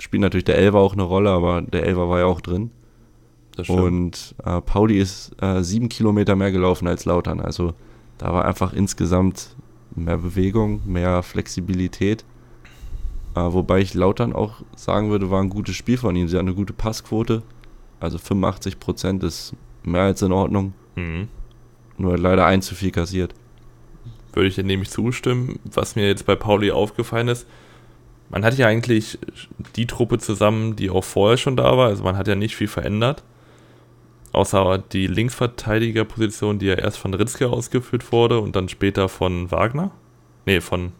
Spielt natürlich der Elfer auch eine Rolle, aber der Elfer war ja auch drin. Das. Und äh, Pauli ist äh, sieben Kilometer mehr gelaufen als Lautern. Also da war einfach insgesamt mehr Bewegung, mehr Flexibilität. Äh, wobei ich Lautern auch sagen würde, war ein gutes Spiel von ihm. Sie hat eine gute Passquote. Also 85 Prozent ist mehr als in Ordnung. Mhm. Nur leider ein zu viel kassiert. Würde ich dir nämlich zustimmen. Was mir jetzt bei Pauli aufgefallen ist, man hat ja eigentlich die Truppe zusammen, die auch vorher schon da war. Also man hat ja nicht viel verändert. Außer die Linksverteidigerposition, die ja erst von Ritzke ausgeführt wurde und dann später von Wagner. Nee, von.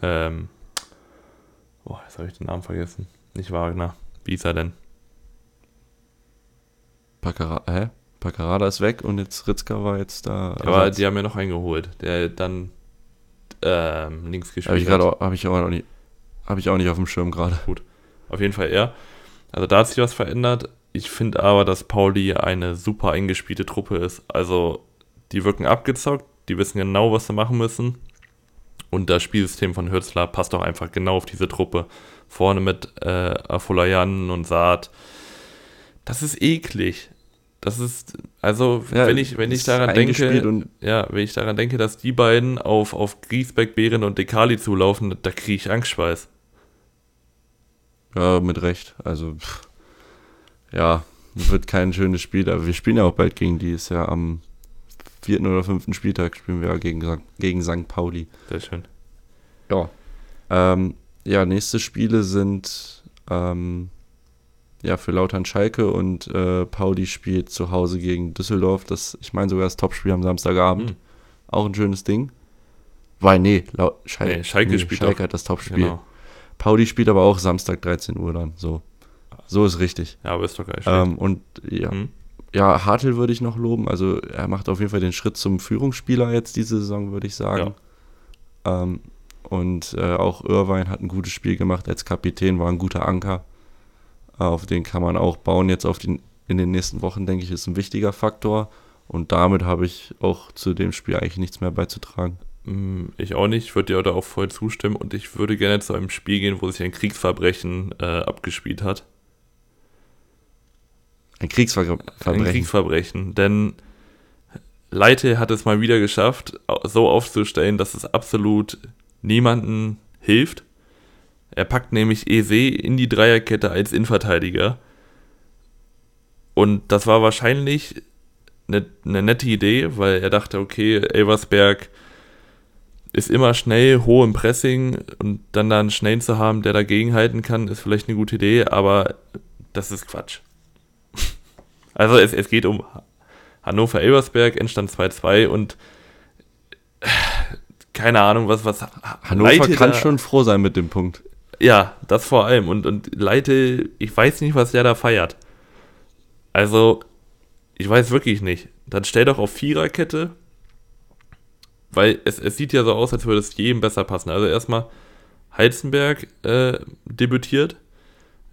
Ähm, boah, jetzt habe ich den Namen vergessen. Nicht Wagner. Wie ist er denn? Paccara hä? Paccarada ist weg und jetzt Ritzka war jetzt da. Aber Ersatz. die haben ja noch einen geholt, der dann ähm, links gespielt Habe ich hat. gerade auch, hab ich auch nicht, habe ich auch nicht auf dem Schirm gerade. Auf jeden Fall er. Also da hat sich was verändert. Ich finde aber, dass Pauli eine super eingespielte Truppe ist. Also die wirken abgezockt, die wissen genau, was sie machen müssen. Und das Spielsystem von Hürzler passt auch einfach genau auf diese Truppe. Vorne mit äh, Afolayan und Saad. Das ist eklig. Das ist, also, Ja, wenn ich, wenn ich daran denke, ja, wenn ich daran denke, dass die beiden auf, auf Griesbeck, Behren und Dekali zulaufen, da kriege ich Angstschweiß. Ja, mit Recht. Also, pff, ja, wird kein schönes Spiel. Aber wir spielen ja auch bald gegen die. Ist ja am vierten oder fünften Spieltag spielen wir ja gegen, St- gegen St. Pauli. Sehr schön. Ja. Ähm, ja, nächste Spiele sind ähm, ja für Lautern Schalke und äh, Pauli spielt zu Hause gegen Düsseldorf. Das, ich meine sogar das Topspiel am Samstagabend. Hm. Auch ein schönes Ding. Weil, nee, Lau Schalke, Nee, Schalke spielt Schalke hat das Topspiel. Genau. Pauli spielt aber auch Samstag 13 Uhr dann. So. So ist richtig. Ja, aber ist doch geil. Ähm, und ja, Hm? ja, Hartl würde ich noch loben. Also er macht auf jeden Fall den Schritt zum Führungsspieler jetzt diese Saison, würde ich sagen. Ähm, und äh, auch Irvine hat ein gutes Spiel gemacht als Kapitän, war ein guter Anker. Äh, auf den kann man auch bauen. Jetzt auf den, in den nächsten Wochen, denke ich, ist ein wichtiger Faktor. Und damit habe ich auch zu dem Spiel eigentlich nichts mehr beizutragen. Mm, Ich auch nicht, ich würde dir da auch voll zustimmen und ich würde gerne zu einem Spiel gehen, wo sich ein Kriegsverbrechen äh, abgespielt hat. Ein Kriegsverbrechen. Ein Kriegsverbrechen, denn Leite hat es mal wieder geschafft, so aufzustellen, dass es absolut niemanden hilft. Er packt nämlich Eze in die Dreierkette als Innenverteidiger. Und das war wahrscheinlich eine, eine nette Idee, weil er dachte, okay, Elversberg ist immer schnell, hoch im Pressing und dann da einen Schnellen zu haben, der dagegen halten kann, ist vielleicht eine gute Idee, aber das ist Quatsch. Also es, es geht um Hannover-Elversberg, Endstand 2-2 und keine Ahnung, was, was Hannover kann schon froh sein mit dem Punkt. Ja, das vor allem. Und, und Leite, ich weiß nicht, was der da feiert. Also, ich weiß wirklich nicht. Dann stell doch auf Viererkette, weil es, es sieht ja so aus, als würde es jedem besser passen. Also erstmal Heizenberg äh, debütiert,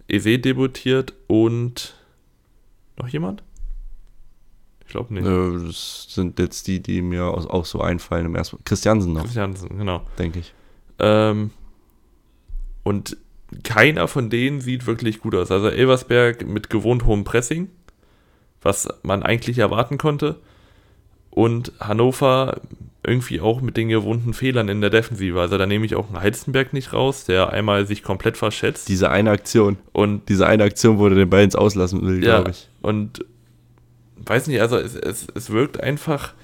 Eze debütiert und noch jemand? Ich glaube nicht. Äh, das sind jetzt die, die mir auch so einfallen im ersten. Christiansen noch. Christiansen, genau. Denke ich. Ähm, und keiner von denen sieht wirklich gut aus. Also Elversberg mit gewohnt hohem Pressing, was man eigentlich erwarten konnte. Und Hannover irgendwie auch mit den gewohnten Fehlern in der Defensive. Also da nehme ich auch einen Heizenberg nicht raus, der einmal sich komplett verschätzt. Diese eine Aktion. Und diese eine Aktion, wo er den Ball ins Auslassen will, ja, glaube ich. Und weiß nicht, also es, es, es wirkt einfach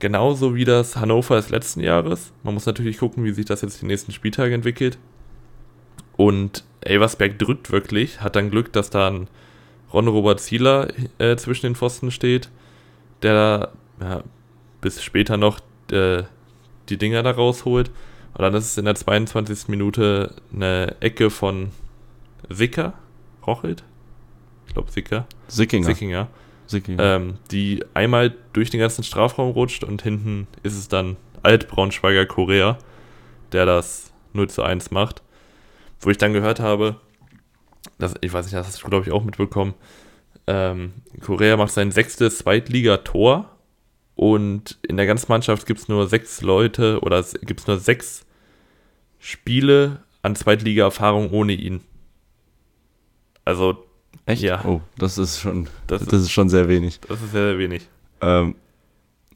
genauso wie das Hannover des letzten Jahres. Man muss natürlich gucken, wie sich das jetzt die nächsten Spieltage entwickelt. Und Elversberg drückt wirklich, hat dann Glück, dass da ein Ron Robert Zieler äh, zwischen den Pfosten steht, der ja, bis später noch äh, die Dinger da rausholt. Und dann ist es in der 22. Minute eine Ecke von Sicker, Rochelt? Ich glaube Sicker. Sickinger. Sickinger. Sickinger. Ähm, die einmal durch den ganzen Strafraum rutscht und hinten ist es dann Alt-Braunschweiger Korea, der das 0 zu 1 macht. Wo ich dann gehört habe, das, ich weiß nicht, das hast du glaube ich auch mitbekommen, ähm, Korea macht sein sechstes Zweitligator und in der ganzen Mannschaft gibt es nur sechs Leute oder es gibt nur sechs Spiele an Zweitliga-Erfahrung ohne ihn. Also, echt? Ja. Oh, das ist schon, das, das ist, schon sehr wenig. Das ist sehr, sehr wenig. Ähm,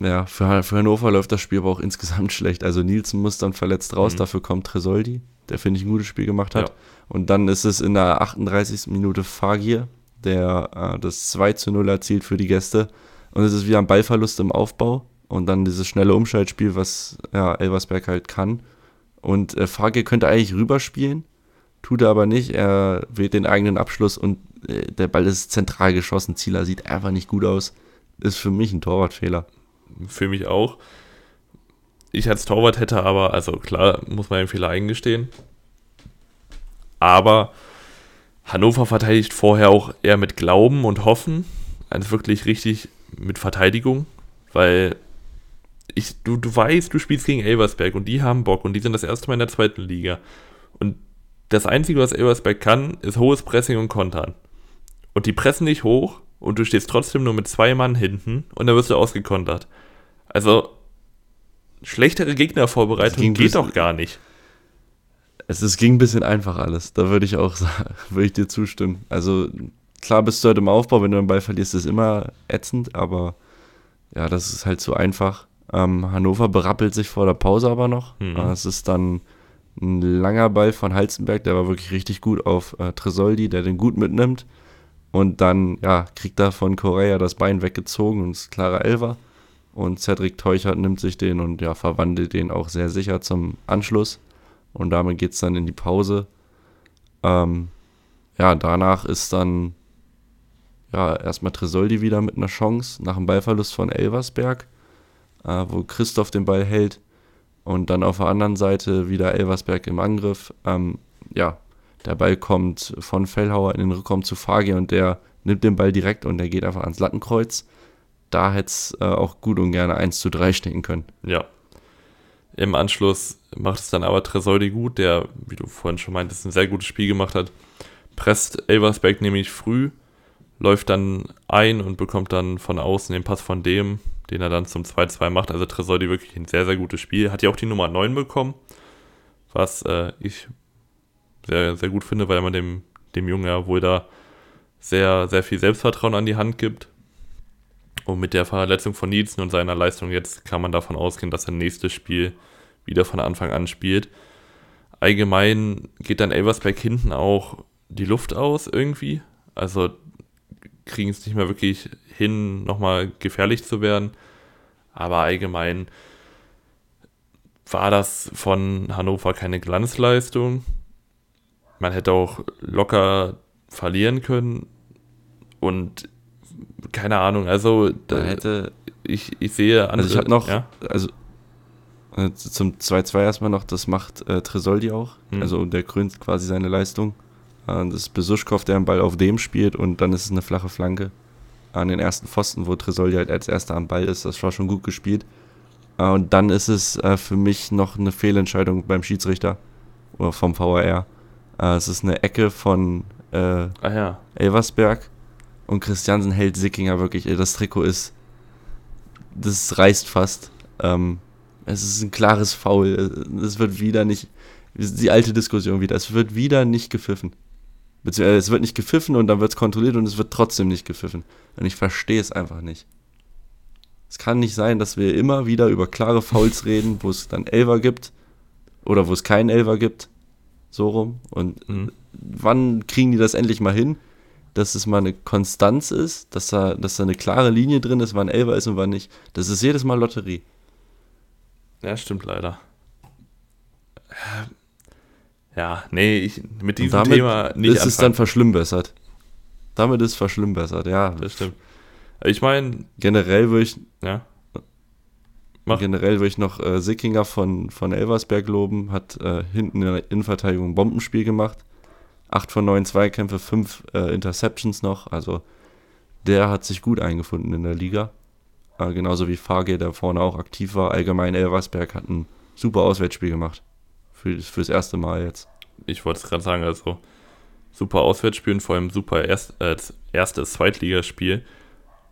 ja, für, für Hannover läuft das Spiel aber auch insgesamt schlecht. Also Nielsen muss dann verletzt raus, mhm. dafür kommt Tresoldi, der finde ich ein gutes Spiel gemacht hat. Ja. Und dann ist es in der 38. Minute Fagir, der äh, das 2 zu 0 erzielt für die Gäste. Und es ist wieder ein Ballverlust im Aufbau und dann dieses schnelle Umschaltspiel, was ja, Elversberg halt kann. Und äh, Fagir könnte eigentlich rüberspielen, tut er aber nicht. Er wählt den eigenen Abschluss und äh, der Ball ist zentral geschossen. Zieler sieht einfach nicht gut aus. Ist für mich ein Torwartfehler. Für mich auch. Ich als Torwart hätte aber, also klar, muss man den Fehler eingestehen. Aber Hannover verteidigt vorher auch eher mit Glauben und Hoffen, als wirklich richtig mit Verteidigung, weil ich, du, du weißt, du spielst gegen Elversberg und die haben Bock und die sind das erste Mal in der zweiten Liga. Und das Einzige, was Elversberg kann, ist hohes Pressing und Kontern. Und die pressen dich hoch und du stehst trotzdem nur mit zwei Mann hinten und dann wirst du ausgekontert. Also, schlechtere Gegnervorbereitung geht doch gar nicht. Es, es ging ein bisschen einfach alles. Da würde ich auch sagen, würde ich dir zustimmen. Also, klar bist du halt im Aufbau, wenn du den Ball verlierst, ist immer ätzend, aber ja, das ist halt so einfach. Ähm, Hannover berappelt sich vor der Pause aber noch. Mhm. Äh, es ist dann ein langer Ball von Halzenberg, der war wirklich richtig gut auf äh, Tresoldi, der den gut mitnimmt. Und dann, ja, kriegt er von Correa das Bein weggezogen und ist klarer Elfer. Und Cedric Teuchert nimmt sich den und ja, verwandelt den auch sehr sicher zum Anschluss. Und damit geht es dann in die Pause. Ähm, ja, danach ist dann ja, erstmal Tresoldi wieder mit einer Chance nach dem Ballverlust von Elversberg, äh, wo Christoph den Ball hält. Und dann auf der anderen Seite wieder Elversberg im Angriff. Ähm, ja, der Ball kommt von Fellhauer in den Rückraum zu Fagi und der nimmt den Ball direkt und der geht einfach ans Lattenkreuz. Da hätte es äh, auch gut und gerne 1 zu 3 stehen können. Ja. Im Anschluss macht es dann aber Tresoldi gut, der, wie du vorhin schon meintest, ein sehr gutes Spiel gemacht hat. Presst Elversberg nämlich früh läuft dann ein und bekommt dann von außen den Pass von dem, den er dann zum 2-2 macht. Also Tresoldi wirklich ein sehr, sehr gutes Spiel. Hat ja auch die Nummer 9 bekommen, was äh, ich sehr, sehr gut finde, weil man dem, dem Jungen ja wohl da sehr, sehr viel Selbstvertrauen an die Hand gibt. Und mit der Verletzung von Nielsen und seiner Leistung jetzt kann man davon ausgehen, dass er nächstes Spiel wieder von Anfang an spielt. Allgemein geht dann Elversberg hinten auch die Luft aus irgendwie. Also kriegen es nicht mehr wirklich hin, nochmal gefährlich zu werden. Aber allgemein war das von Hannover keine Glanzleistung. Man hätte auch locker verlieren können. Und keine Ahnung, also da hätte ich, ich sehe andere, Also ich habe noch, ja? also Äh, zum 2-2 erstmal noch, das macht äh, Tresoldi auch. Hm. Also der krönt quasi seine Leistung. Äh, das ist Besuschkow, der den Ball auf dem spielt und dann ist es eine flache Flanke an den ersten Pfosten, wo Tresoldi halt als erster am Ball ist. Das war schon gut gespielt. Äh, und dann ist es äh, für mich noch eine Fehlentscheidung beim Schiedsrichter oder vom VAR. Es ist eine Ecke von äh, ja. Elversberg und Christiansen hält Sickinger wirklich. Das Trikot ist. Das reißt fast. Ähm, es ist ein klares Foul. Es wird wieder nicht. Die alte Diskussion wieder. Es wird wieder nicht gepfiffen. Beziehungsweise es wird nicht gepfiffen und dann wird es kontrolliert und es wird trotzdem nicht gepfiffen. Und ich verstehe es einfach nicht. Es kann nicht sein, dass wir immer wieder über klare Fouls reden, wo es dann Elver gibt oder wo es keinen Elver gibt. So rum. Und Mhm. wann kriegen die das endlich mal hin, dass es mal eine Konstanz ist, dass da, dass da eine klare Linie drin ist, wann Elver ist und wann nicht. Das ist jedes Mal Lotterie. Ja, stimmt leider. Ja, nee, ich, mit diesem damit Thema nicht ist es dann verschlimmbessert. Damit ist es verschlimmbessert, ja. Das stimmt. Ich meine, Generell würde ich, ja. Mach. generell würde ich noch äh, Sickinger von, von Elversberg loben, hat äh, hinten in der Innenverteidigung ein Bombenspiel gemacht. Acht von neun Zweikämpfe, fünf äh, Interceptions noch. Also der hat sich gut eingefunden in der Liga. Äh, genauso wie Fage, der vorne auch aktiv war. Allgemein Elversberg hat ein super Auswärtsspiel gemacht. Für, fürs erste Mal jetzt. Ich wollte es gerade sagen, also super Auswärtsspiel und vor allem super erst, äh, erstes Zweitligaspiel.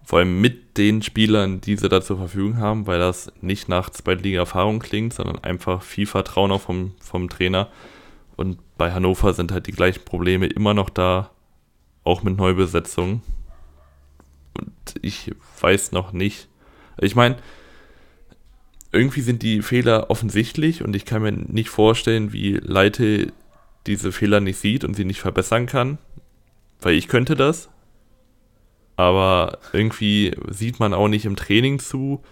Vor allem mit den Spielern, die sie da zur Verfügung haben, weil das nicht nach Zweitliga-Erfahrung klingt, sondern einfach viel Vertrauen auch vom, vom Trainer. Und bei Hannover sind halt die gleichen Probleme immer noch da, auch mit Neubesetzung. Und ich weiß noch nicht. Ich meine, irgendwie sind die Fehler offensichtlich und ich kann mir nicht vorstellen, wie Leite diese Fehler nicht sieht und sie nicht verbessern kann. Weil ich könnte das. Aber irgendwie sieht man auch nicht im Training zu.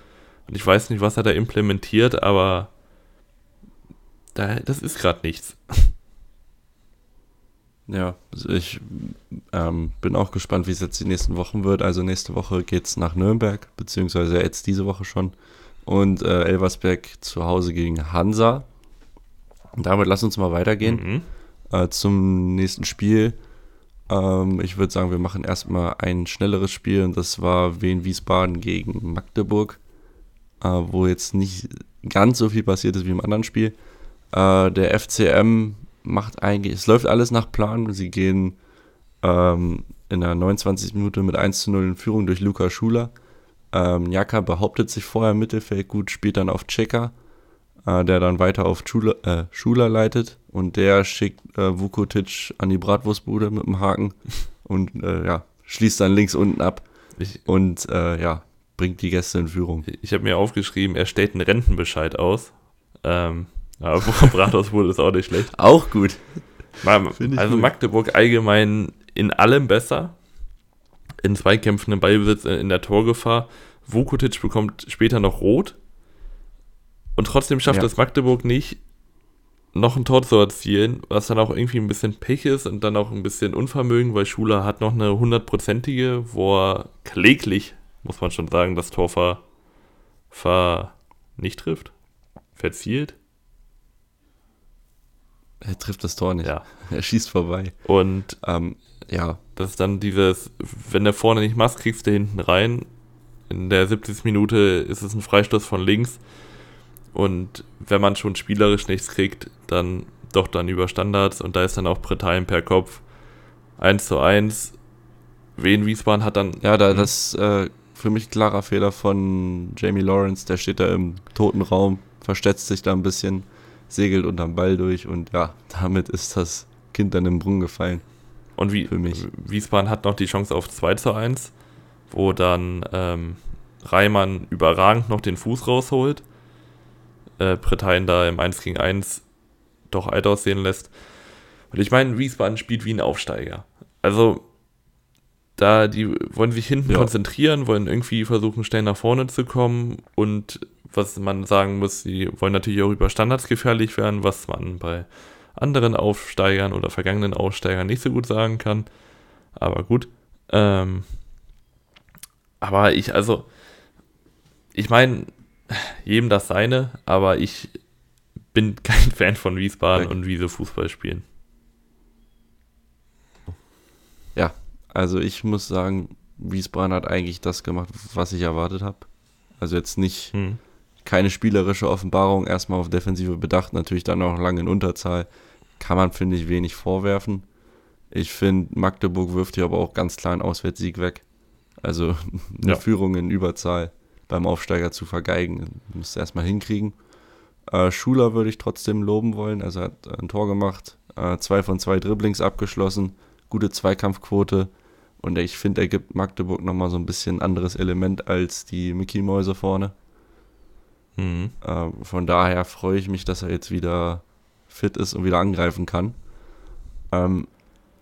Und ich weiß nicht, was er da implementiert, aber da, das ist gerade nichts. Ja, also ich ähm, bin auch gespannt, wie es jetzt die nächsten Wochen wird. Also nächste Woche geht es nach Nürnberg, beziehungsweise jetzt diese Woche schon. Und äh, Elversberg zu Hause gegen Hansa. Und damit lass uns mal weitergehen Mhm. äh, zum nächsten Spiel. Ähm, ich würde sagen, wir machen erstmal ein schnelleres Spiel und das war Wien Wiesbaden gegen Magdeburg, äh, wo jetzt nicht ganz so viel passiert ist wie im anderen Spiel. Äh, der FCM macht eigentlich, es läuft alles nach Plan. Sie gehen ähm, in der 29. Minute mit 1 zu 0 in Führung durch Luca Schuler. Ähm, Jaka behauptet sich vorher im Mittelfeld gut, spielt dann auf Checker, äh, der dann weiter auf Schuler, äh, Schuler leitet und der schickt äh, Vukotic an die Bratwurstbude mit dem Haken und äh, ja, schließt dann links unten ab Ich, und äh, ja, bringt die Gäste in Führung. ich habe mir aufgeschrieben, er stellt einen Rentenbescheid aus. Ähm, aber vom Rathaus wurde es auch nicht schlecht. Auch gut. Also gut. Magdeburg allgemein in allem besser. In Zweikämpfen im Ballbesitz, in in der Torgefahr. Vukotic bekommt später noch rot. Und trotzdem schafft Ja. es Magdeburg nicht, noch ein Tor zu erzielen, was dann auch irgendwie ein bisschen Pech ist und dann auch ein bisschen Unvermögen, weil Schuler hat noch eine hundertprozentige, wo er kläglich, muss man schon sagen, das Tor ver, ver nicht trifft. Verzielt. Er trifft das Tor nicht. Ja. Er schießt vorbei. Und Ähm, ja, Das ist dann dieses, wenn du vorne nicht machst, kriegst du hinten rein. In der 70. Minute ist es ein Freistoß von links. Und wenn man schon spielerisch nichts kriegt, dann doch dann über Standards. Und da ist dann auch Bretalen per Kopf 1 zu 1. Wien Wiesbaden hat dann. ja, da das äh, für mich klarer Fehler von Jamie Lawrence, der steht da im toten Raum, versteckt sich da ein bisschen, segelt unterm Ball durch und ja, damit ist das Kind dann im Brunnen gefallen. Und wie, für mich. Wiesbaden hat noch die Chance auf 2 zu 1, wo dann ähm, Reimann überragend noch den Fuß rausholt. Äh, Bretalen da im 1 gegen 1 doch alt aussehen lässt. Und ich meine, Wiesbaden spielt wie ein Aufsteiger. Also, da die wollen sich hinten Ja. konzentrieren, wollen irgendwie versuchen, schnell nach vorne zu kommen. Und was man sagen muss, sie wollen natürlich auch über Standards gefährlich werden, was man bei anderen Aufsteigern oder vergangenen Aufsteigern nicht so gut sagen kann. Aber gut. Ähm, aber ich, also, ich meine, jedem das seine, aber ich bin kein Fan von Wiesbaden Weg. und wie sie Fußball spielen. Ja, also ich muss sagen, Wiesbaden hat eigentlich das gemacht, was ich erwartet habe. Also jetzt nicht hm. Keine spielerische Offenbarung, erstmal auf Defensive bedacht, natürlich dann auch lange in Unterzahl. Kann man, finde ich, wenig vorwerfen. Ich finde, Magdeburg wirft hier aber auch ganz klar einen Auswärtssieg weg. Also eine ja. Führung in Überzahl beim Aufsteiger zu vergeigen, müsst ihr erstmal hinkriegen. Äh, Schuler würde ich trotzdem loben wollen. Also er hat ein Tor gemacht, äh, zwei von zwei Dribblings abgeschlossen, gute Zweikampfquote. Und ich finde, er gibt Magdeburg nochmal so ein bisschen anderes Element als die Mickey-Mäuse vorne. Mhm. Äh, von daher freue ich mich, dass er jetzt wieder fit ist und wieder angreifen kann. Ähm,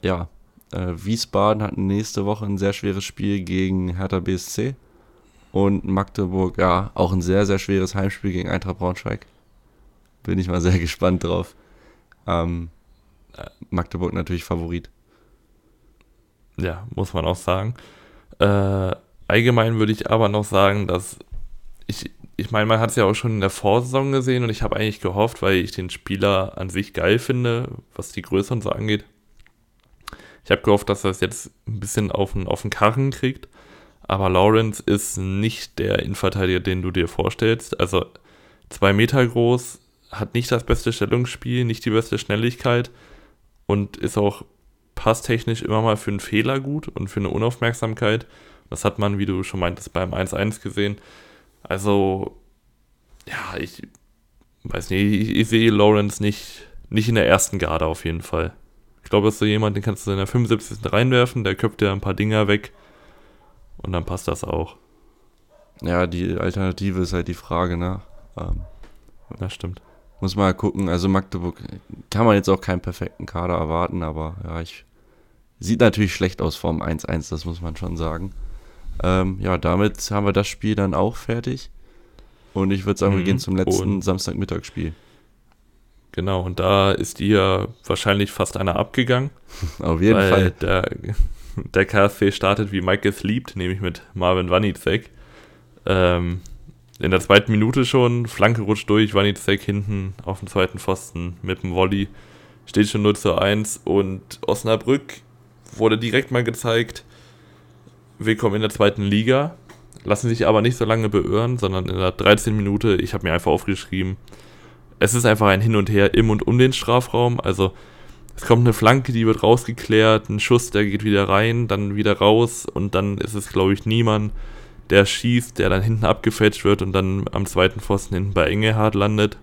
ja, äh, Wiesbaden hat nächste Woche ein sehr schweres Spiel gegen Hertha BSC. Und Magdeburg, ja, auch ein sehr, sehr schweres Heimspiel gegen Eintracht Braunschweig. Bin ich mal sehr gespannt drauf. Ähm, äh, Magdeburg natürlich Favorit. Ja, muss man auch sagen. Äh, allgemein würde ich aber noch sagen, dass ich, ich meine, man hat es ja auch schon in der Vorsaison gesehen und ich habe eigentlich gehofft, weil ich den Spieler an sich geil finde, was die Größe und so angeht. Ich habe gehofft, dass er es jetzt ein bisschen auf den, auf den Karren kriegt. Aber Lawrence ist nicht der Innenverteidiger, den du dir vorstellst. Also zwei Meter groß, hat nicht das beste Stellungsspiel, nicht die beste Schnelligkeit und ist auch passtechnisch immer mal für einen Fehler gut und für eine Unaufmerksamkeit. Das hat man, wie du schon meintest, beim 1-1 gesehen. Also, ja, ich weiß nicht, ich, ich sehe Lawrence nicht, nicht in der ersten Garde auf jeden Fall. Ich glaube, das ist so jemand, den kannst du in der 75. reinwerfen, der köpft dir ein paar Dinger weg und dann passt das auch. Ja, die Alternative ist halt die Frage, ne? Ähm, das stimmt. Muss mal gucken. Also Magdeburg kann man jetzt auch keinen perfekten Kader erwarten, aber ja, ich sieht natürlich schlecht aus vom 1-1, das muss man schon sagen. Ähm, ja, damit haben wir das Spiel dann auch fertig. Und ich würde sagen, mhm. wir gehen zum letzten Samstagmittagsspiel. Genau, und da ist dir wahrscheinlich fast einer abgegangen. Auf jeden Fall. Der, der KSC startet, wie Mike es liebt, nämlich mit Marvin Wanizek. Ähm, in der zweiten Minute schon, Flanke rutscht durch, Wanizek hinten auf dem zweiten Pfosten mit dem Volley. Steht schon 0 zu 1 und Osnabrück wurde direkt mal gezeigt, willkommen in der zweiten Liga. Lassen sich aber nicht so lange beirren, sondern in der 13. Minute, ich habe mir einfach aufgeschrieben, es ist einfach ein Hin und Her im und um den Strafraum. Also es kommt eine Flanke, die wird rausgeklärt, ein Schuss, der geht wieder rein, dann wieder raus und dann ist es, glaube ich, niemand, der schießt, der dann hinten abgefälscht wird und dann am zweiten Pfosten hinten bei Engelhardt landet.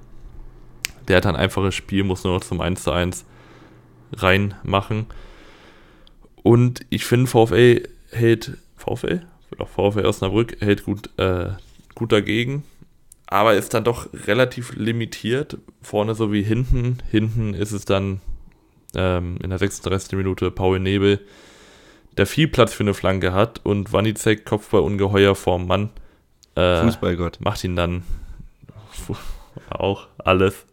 Der hat ein einfaches Spiel, muss nur noch zum 1 zu 1 reinmachen. Und ich finde, VfL hält, VfL? Doch, VfL Osnabrück hält gut, äh, gut dagegen, aber ist dann doch relativ limitiert, vorne sowie hinten. Hinten ist es dann ähm, in der 36. Minute Paul Nebel, der viel Platz für eine Flanke hat und Wanizek Kopfball ungeheuer vorm Mann. Äh, Fußballgott. Macht ihn dann auch alles.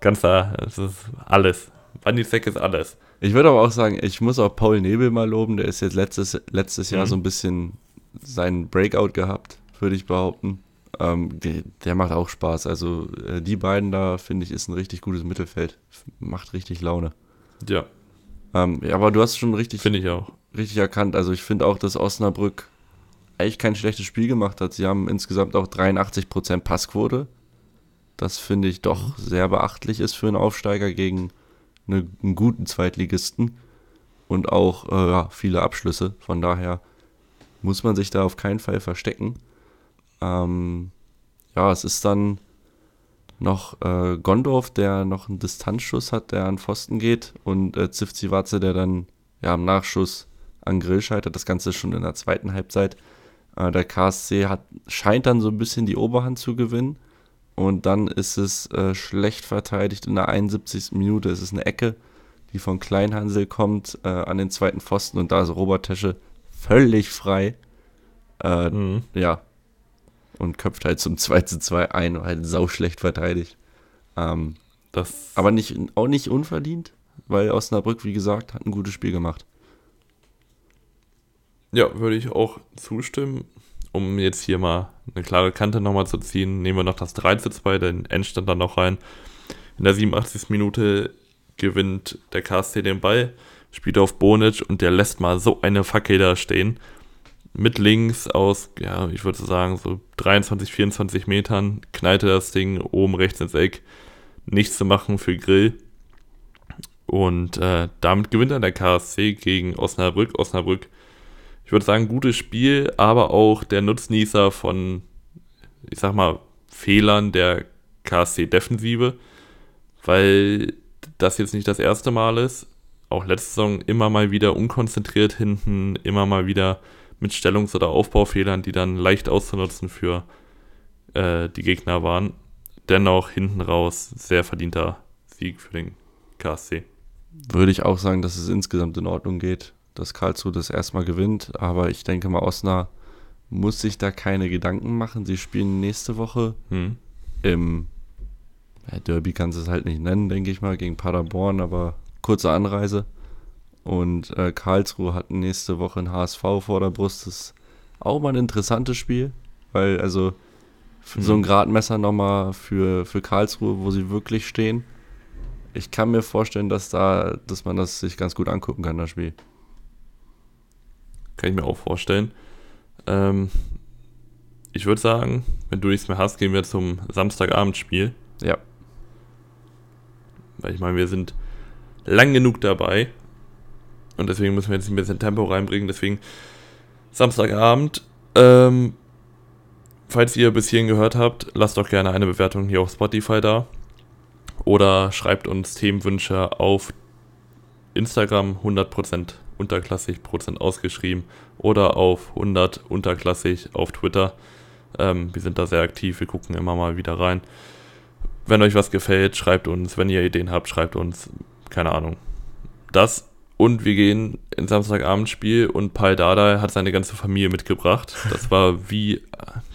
Ganz da, es ist alles. Wanizek ist alles. Ich würde aber auch sagen, ich muss auch Paul Nebel mal loben, der ist jetzt letztes, letztes Jahr mhm. so ein bisschen seinen Breakout gehabt, würde ich behaupten. Ähm, der, der, macht auch Spaß. Also äh, die beiden da, finde ich, ist ein richtig gutes Mittelfeld. Macht richtig Laune. Ja. Ähm, ja, aber du hast schon richtig, finde ich auch. richtig erkannt. Also ich finde auch, dass Osnabrück eigentlich kein schlechtes Spiel gemacht hat. Sie haben insgesamt auch 83% Passquote. Das finde ich doch mhm. sehr beachtlich ist für einen Aufsteiger gegen eine, einen guten Zweitligisten. Und auch äh, ja, viele Abschlüsse. Von daher muss man sich da auf keinen Fall verstecken. Ähm, ja, es ist dann noch äh, Gondorf, der noch einen Distanzschuss hat, der an Pfosten geht und äh, Zivzivatze, der dann ja am Nachschuss an Grill scheitert. Das Ganze schon in der zweiten Halbzeit. Äh, der KSC hat, scheint dann so ein bisschen die Oberhand zu gewinnen und dann ist es äh, schlecht verteidigt in der 71. Minute. Es ist eine Ecke, die von Kleinhansel kommt äh, an den zweiten Pfosten und da ist Robert Tesche völlig frei. Äh, mhm. Ja, und köpft halt zum 2 zu 2 ein, halt sau schlecht verteidigt. Ähm, das aber nicht, auch nicht unverdient, weil Osnabrück, wie gesagt, hat ein gutes Spiel gemacht. Ja, würde ich auch zustimmen. Um jetzt hier mal eine klare Kante nochmal zu ziehen, nehmen wir noch das 3 zu 2, den Endstand dann noch rein. In der 87. Minute gewinnt der KSC den Ball, spielt auf Bonic und der lässt mal so eine Fackel da stehen. Mit links aus, ja, ich würde sagen, so 23, 24 Metern, knallte das Ding oben rechts ins Eck. Nichts zu machen für Grill. Und äh, damit gewinnt dann der KSC gegen Osnabrück. Osnabrück, ich würde sagen, gutes Spiel, aber auch der Nutznießer von, ich sag mal, Fehlern der KSC-Defensive, weil das jetzt nicht das erste Mal ist. Auch letzte Saison immer mal wieder unkonzentriert hinten, immer mal wieder mit Stellungs- oder Aufbaufehlern, die dann leicht auszunutzen für äh, die Gegner waren. Dennoch hinten raus sehr verdienter Sieg für den KSC. Würde ich auch sagen, dass es insgesamt in Ordnung geht, dass Karlsruhe das erstmal gewinnt. Aber ich denke mal, Osnabrück muss sich da keine Gedanken machen. Sie spielen nächste Woche hm. im ja, Derby kannst du es halt nicht nennen, denke ich mal, gegen Paderborn, aber kurze Anreise. Und äh, Karlsruhe hat nächste Woche ein HSV vor der Brust. Das ist auch mal ein interessantes Spiel, weil also mhm. so ein Gradmesser nochmal für, für Karlsruhe, wo sie wirklich stehen. Ich kann mir vorstellen, dass da, dass man das sich ganz gut angucken kann, das Spiel. Kann ich mir auch vorstellen. Ähm, ich würde sagen, wenn du nichts mehr hast, gehen wir zum Samstagabendspiel. Ja. Weil ich meine, wir sind lang genug dabei. Und deswegen müssen wir jetzt ein bisschen Tempo reinbringen. Deswegen Samstagabend. Ähm, falls ihr bis hierhin gehört habt, lasst doch gerne eine Bewertung hier auf Spotify da. Oder schreibt uns Themenwünsche auf Instagram 100% unterklassig, Prozent ausgeschrieben. Oder auf 100 unterklassig auf Twitter. Ähm, wir sind da sehr aktiv, wir gucken immer mal wieder rein. Wenn euch was gefällt, schreibt uns. Wenn ihr Ideen habt, schreibt uns. Keine Ahnung. Das und wir gehen ins Samstagabendspiel und Pai Dardai hat seine ganze Familie mitgebracht. Das war wie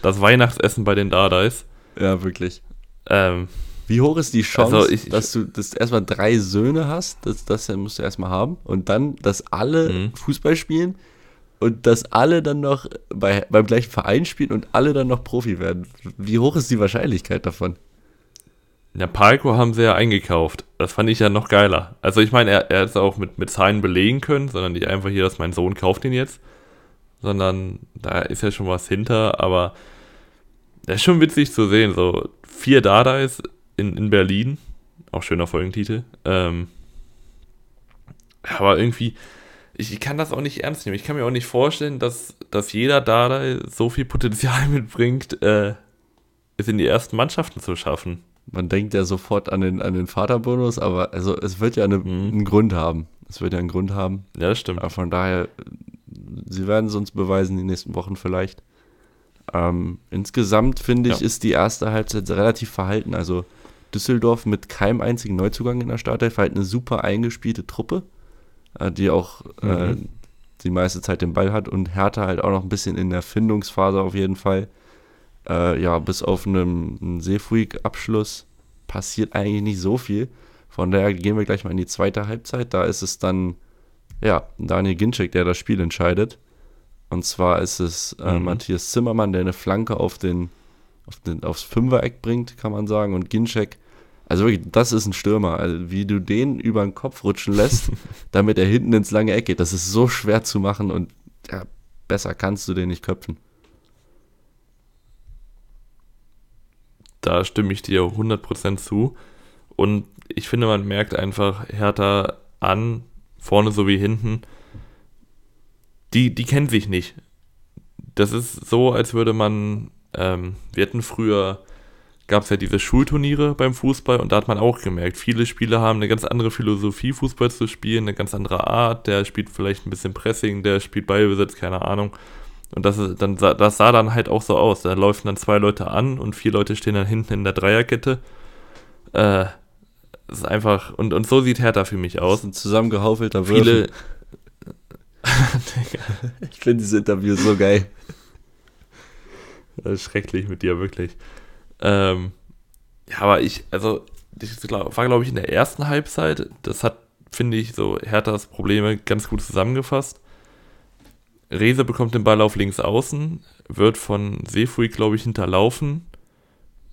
das Weihnachtsessen bei den Dardais. Ja, wirklich. Ähm, wie hoch ist die Chance, also ich, dass du das erstmal drei Söhne hast? Das, das musst du erstmal haben. Und dann, dass alle mhm. Fußball spielen und dass alle dann noch bei, beim gleichen Verein spielen und alle dann noch Profi werden. Wie hoch ist die Wahrscheinlichkeit davon? Ja, Palco haben sie ja eingekauft. Das fand ich ja noch geiler. Also ich meine, er, er hat es auch mit, mit Zahlen belegen können, sondern nicht einfach hier, dass mein Sohn kauft ihn jetzt. Sondern da ist ja schon was hinter, aber das ist schon witzig zu sehen. So vier Dadais in, in Berlin. Auch schöner Folgentitel. Ähm, aber irgendwie, ich, ich, kann das auch nicht ernst nehmen. Ich kann mir auch nicht vorstellen, dass, dass jeder Dardai so viel Potenzial mitbringt, äh, es in die ersten Mannschaften zu schaffen man denkt ja sofort an den, an den Vaterbonus, aber also es wird ja eine, mhm. einen Grund haben. Es wird ja einen Grund haben. Ja, das stimmt. Aber von daher, sie werden es uns beweisen die nächsten Wochen vielleicht. Ähm, insgesamt finde ich, ja. ist die erste Halbzeit relativ verhalten. Also Düsseldorf mit keinem einzigen Neuzugang in der Startelf, halt eine super eingespielte Truppe, äh, die auch äh, mhm. äh, die meiste Zeit den Ball hat und Hertha halt auch noch ein bisschen in der Findungsphase auf jeden Fall. Äh, ja, bis auf einen, einen Seefuig-Abschluss passiert eigentlich nicht so viel. Von daher gehen wir gleich mal in die zweite Halbzeit. Da ist es dann, ja, Daniel Ginczek, der das Spiel entscheidet. Und zwar ist es äh, mhm. Matthias Zimmermann, der eine Flanke auf den, auf den, aufs Fünfereck bringt, kann man sagen. Und Ginczek, also wirklich, das ist ein Stürmer. Also wie du den über den Kopf rutschen lässt, damit er hinten ins lange Eck geht, das ist so schwer zu machen und ja, besser kannst du den nicht köpfen. Da stimme ich dir 100% zu. Und ich finde, man merkt einfach Hertha an, vorne sowie hinten, die, die kennen sich nicht. Das ist so, als würde man, ähm, wir hatten früher, gab es ja diese Schulturniere beim Fußball und da hat man auch gemerkt, viele Spieler haben eine ganz andere Philosophie, Fußball zu spielen, eine ganz andere Art, der spielt vielleicht ein bisschen Pressing, der spielt Ballbesitz, keine Ahnung. Und das, ist, dann, das sah dann halt auch so aus. Da laufen dann zwei Leute an und vier Leute stehen dann hinten in der Dreierkette. Äh, das ist einfach, und, und so sieht Hertha für mich aus. Das ist ein zusammengehaufelter Würfel. Viele. ich finde dieses Interview so geil. Das ist schrecklich mit dir, wirklich. Ähm, ja, aber ich, also, das war, glaube ich, in der ersten Halbzeit. Das hat, finde ich, so Herthas Probleme ganz gut zusammengefasst Rese bekommt den Ball auf links außen, wird von Seefuig, glaube ich, hinterlaufen.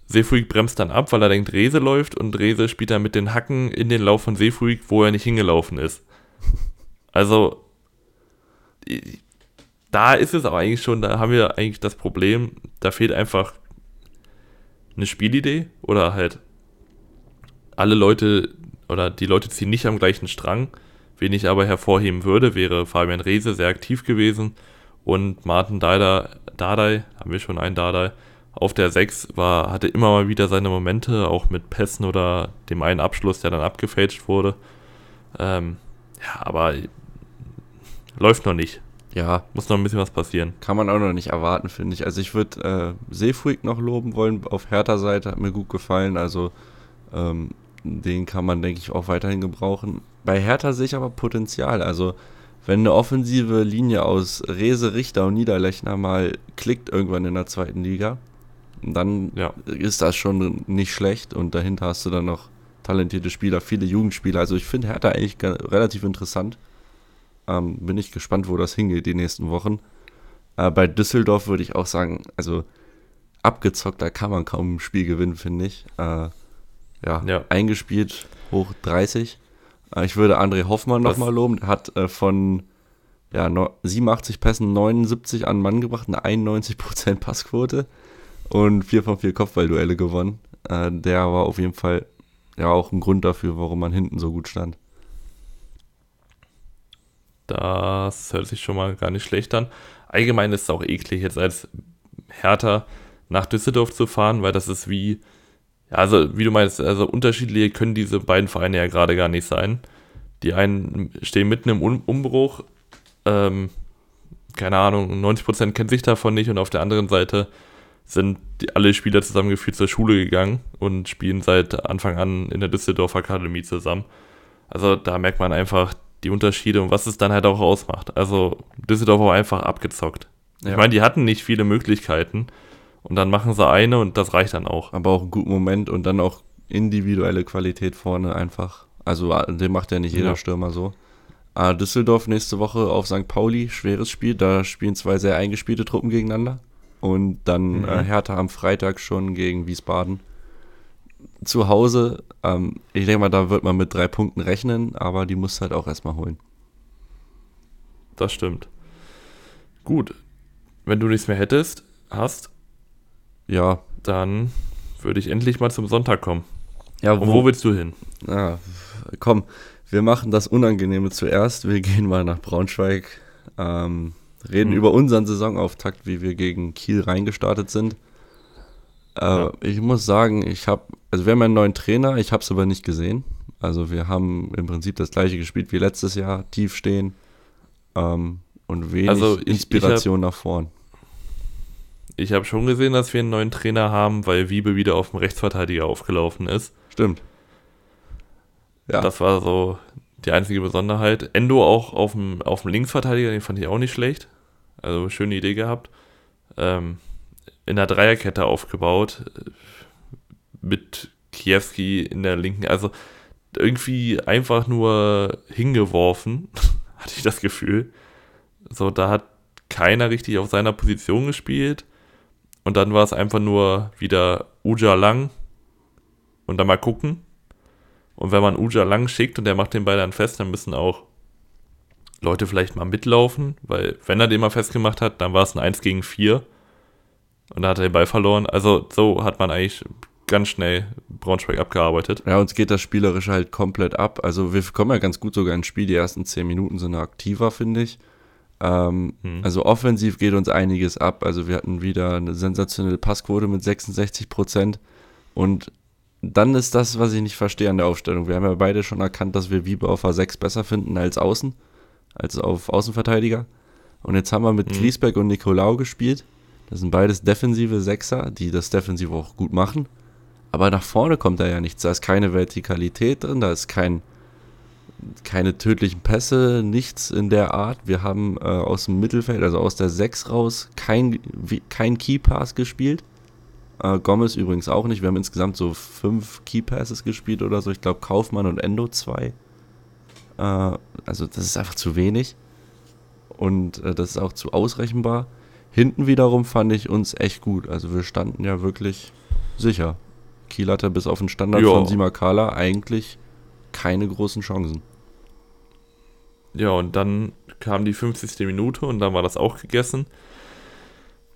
Seefuig bremst dann ab, weil er denkt, Rese läuft und Rese spielt dann mit den Hacken in den Lauf von Seefuig, wo er nicht hingelaufen ist. Also, da ist es aber eigentlich schon, da haben wir eigentlich das Problem, da fehlt einfach eine Spielidee oder halt alle Leute oder die Leute ziehen nicht am gleichen Strang. Wen ich aber hervorheben würde, wäre Fabian Reese sehr aktiv gewesen und Martin Dardai, Dardai haben wir schon einen Dardai, auf der 6 war, hatte immer mal wieder seine Momente, auch mit Pässen oder dem einen Abschluss, der dann abgefälscht wurde. Ähm, ja, aber läuft noch nicht. Ja. Muss noch ein bisschen was passieren. Kann man auch noch nicht erwarten, finde ich. Also ich würde äh, Seefuig noch loben wollen auf Hertha-Seite, hat mir gut gefallen. Also ähm, den kann man, denke ich, auch weiterhin gebrauchen. Bei Hertha sehe ich aber Potenzial. Also wenn eine offensive Linie aus Rese, Richter und Niederlechner mal klickt irgendwann in der zweiten Liga, dann ja. ist das schon nicht schlecht und dahinter hast du dann noch talentierte Spieler, viele Jugendspieler. Also ich finde Hertha eigentlich relativ interessant. Ähm, bin ich gespannt, wo das hingeht die nächsten Wochen. Äh, bei Düsseldorf würde ich auch sagen, also abgezockt, da kann man kaum ein Spiel gewinnen, finde ich. Äh, ja, ja, eingespielt hoch 30. Äh, ich würde André Hoffmann nochmal loben. Der hat äh, von ja, 87 Pässen 79 an Mann gebracht, eine 91% Passquote und 4 von 4 Kopfballduelle gewonnen. Äh, der war auf jeden Fall ja auch ein Grund dafür, warum man hinten so gut stand. Das hört sich schon mal gar nicht schlecht an. Allgemein ist es auch eklig, jetzt als Hertha nach Düsseldorf zu fahren, weil das ist wie, also wie du meinst, also unterschiedliche können diese beiden Vereine ja gerade gar nicht sein. Die einen stehen mitten im Umbruch, ähm, keine Ahnung, 90% kennen sich davon nicht und auf der anderen Seite sind die, alle Spieler zusammengeführt zur Schule gegangen und spielen seit Anfang an in der Düsseldorf Akademie zusammen. Also da merkt man einfach die Unterschiede und was es dann halt auch ausmacht. Also Düsseldorf war einfach abgezockt. Ja. Ich meine, die hatten nicht viele Möglichkeiten und dann machen sie eine und das reicht dann auch. Aber auch einen guten Moment und dann auch individuelle Qualität vorne einfach. Also den macht ja nicht jeder ja. Stürmer so. Ah, Düsseldorf nächste Woche auf St. Pauli, schweres Spiel. Da spielen zwei sehr eingespielte Truppen gegeneinander. Und dann mhm. äh, Hertha am Freitag schon gegen Wiesbaden. Zu Hause, ähm, ich denke mal, da wird man mit drei Punkten rechnen, aber die muss halt auch erstmal holen. Das stimmt. Gut. Wenn du nichts mehr hättest, hast, ja, dann würde ich endlich mal zum Sonntag kommen. Ja, wo, wo willst du hin? Ja, komm, wir machen das Unangenehme zuerst. Wir gehen mal nach Braunschweig. Ähm, reden mhm. über unseren Saisonauftakt, wie wir gegen Kiel reingestartet sind. Äh, ja. Ich muss sagen, ich habe, also wir haben einen neuen Trainer, ich habe es aber nicht gesehen. Also wir haben im Prinzip das gleiche gespielt wie letztes Jahr, tief stehen ähm, und wenig also ich, Inspiration ich hab, nach vorn. Ich habe schon gesehen, dass wir einen neuen Trainer haben, weil Wiebe wieder auf dem Rechtsverteidiger aufgelaufen ist. Stimmt. Ja. Das war so die einzige Besonderheit. Endo auch auf dem, auf dem Linksverteidiger, den fand ich auch nicht schlecht. Also schöne Idee gehabt. Ähm, in der Dreierkette aufgebaut. Mit Kiewski in der linken. Also irgendwie einfach nur hingeworfen, hatte ich das Gefühl. So, da hat keiner richtig auf seiner Position gespielt. Und dann war es einfach nur wieder Uja lang und dann mal gucken. Und wenn man Uja lang schickt und der macht den Ball dann fest, dann müssen auch Leute vielleicht mal mitlaufen, weil wenn er den mal festgemacht hat, dann war es ein 1 gegen 4 und da hat er den Ball verloren. Also so hat man eigentlich ganz schnell Braunschweig abgearbeitet. Ja, uns geht das spielerisch halt komplett ab. Also wir kommen ja ganz gut sogar ins Spiel. Die ersten 10 Minuten sind aktiver, finde ich. Ähm, hm. Also offensiv geht uns einiges ab. Also wir hatten wieder eine sensationelle Passquote mit 66 Prozent und dann ist das, was ich nicht verstehe an der Aufstellung. Wir haben ja beide schon erkannt, dass wir Wiebe auf A6 besser finden als außen, als auf Außenverteidiger. Und jetzt haben wir mit mhm. Griesbeck und Nicolau gespielt. Das sind beides defensive Sechser, die das defensiv auch gut machen. Aber nach vorne kommt da ja nichts. Da ist keine Vertikalität drin, da ist kein, keine tödlichen Pässe, nichts in der Art. Wir haben äh, aus dem Mittelfeld, also aus der 6 raus, kein, kein Key Pass gespielt. Äh, Gomez übrigens auch nicht. Wir haben insgesamt so fünf Key Passes gespielt oder so. Ich glaube Kaufmann und Endo zwei. Äh, also das ist einfach zu wenig. und äh, das ist auch zu ausrechenbar. Hinten wiederum fand ich uns echt gut. Also wir standen ja wirklich sicher. Kiel hatte bis auf den Standard Ja. von Simakala eigentlich keine großen Chancen. Ja, und dann kam die 50. Minute und dann war das auch gegessen.